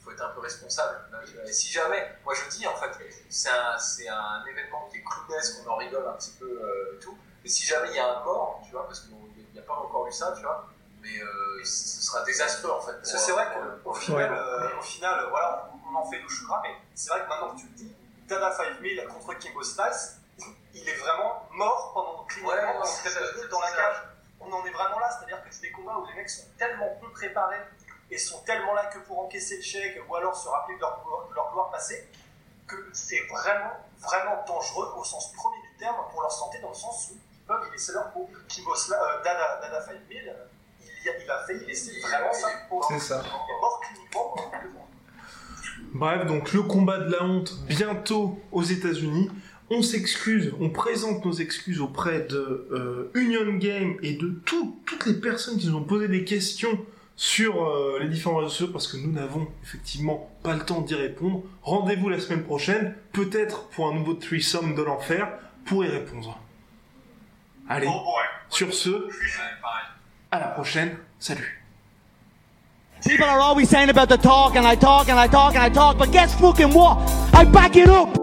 faut être un peu responsable. Et si jamais, moi je dis en fait, c'est un, c'est un événement qui est clownesque, on en rigole un petit peu euh, et tout, mais si jamais il y a un mort, tu vois, parce qu'il n'y a pas encore eu ça, tu vois, mais euh, ce sera désastreux en fait. Parce que c'est vrai qu'au final, euh, au final voilà, on, en fait le chou mais c'est vrai que maintenant que tu le dis, Dada 5000 contre Kimbo Slice, il est vraiment mort pendant le ouais, dans la cage. On en est vraiment là, c'est-à-dire que c'est des combats où les mecs sont tellement peu préparés et sont tellement là que pour encaisser le chèque ou alors se rappeler de leur, leur gloire passée, que c'est vraiment, vraiment dangereux au sens premier du terme pour leur santé, dans le sens où ils peuvent y laisser leur peau. Kimbo euh, Dada, Dada 5000, il, il a fait y laisser vraiment sa peau. C'est ça. Il est mort cliniquement Bref, donc le combat de la honte bientôt aux États-Unis. On s'excuse, on présente nos excuses auprès de euh, Union Game et de toutes les personnes qui nous ont posé des questions sur euh, les différents réseaux sociaux parce que nous n'avons effectivement pas le temps d'y répondre. Rendez-vous la semaine prochaine, peut-être pour un nouveau threesome de l'enfer, pour y répondre. Allez, sur ce, à la prochaine, salut. People are always saying about the talk and I talk and I talk and I talk, but guess fucking what? I back it up!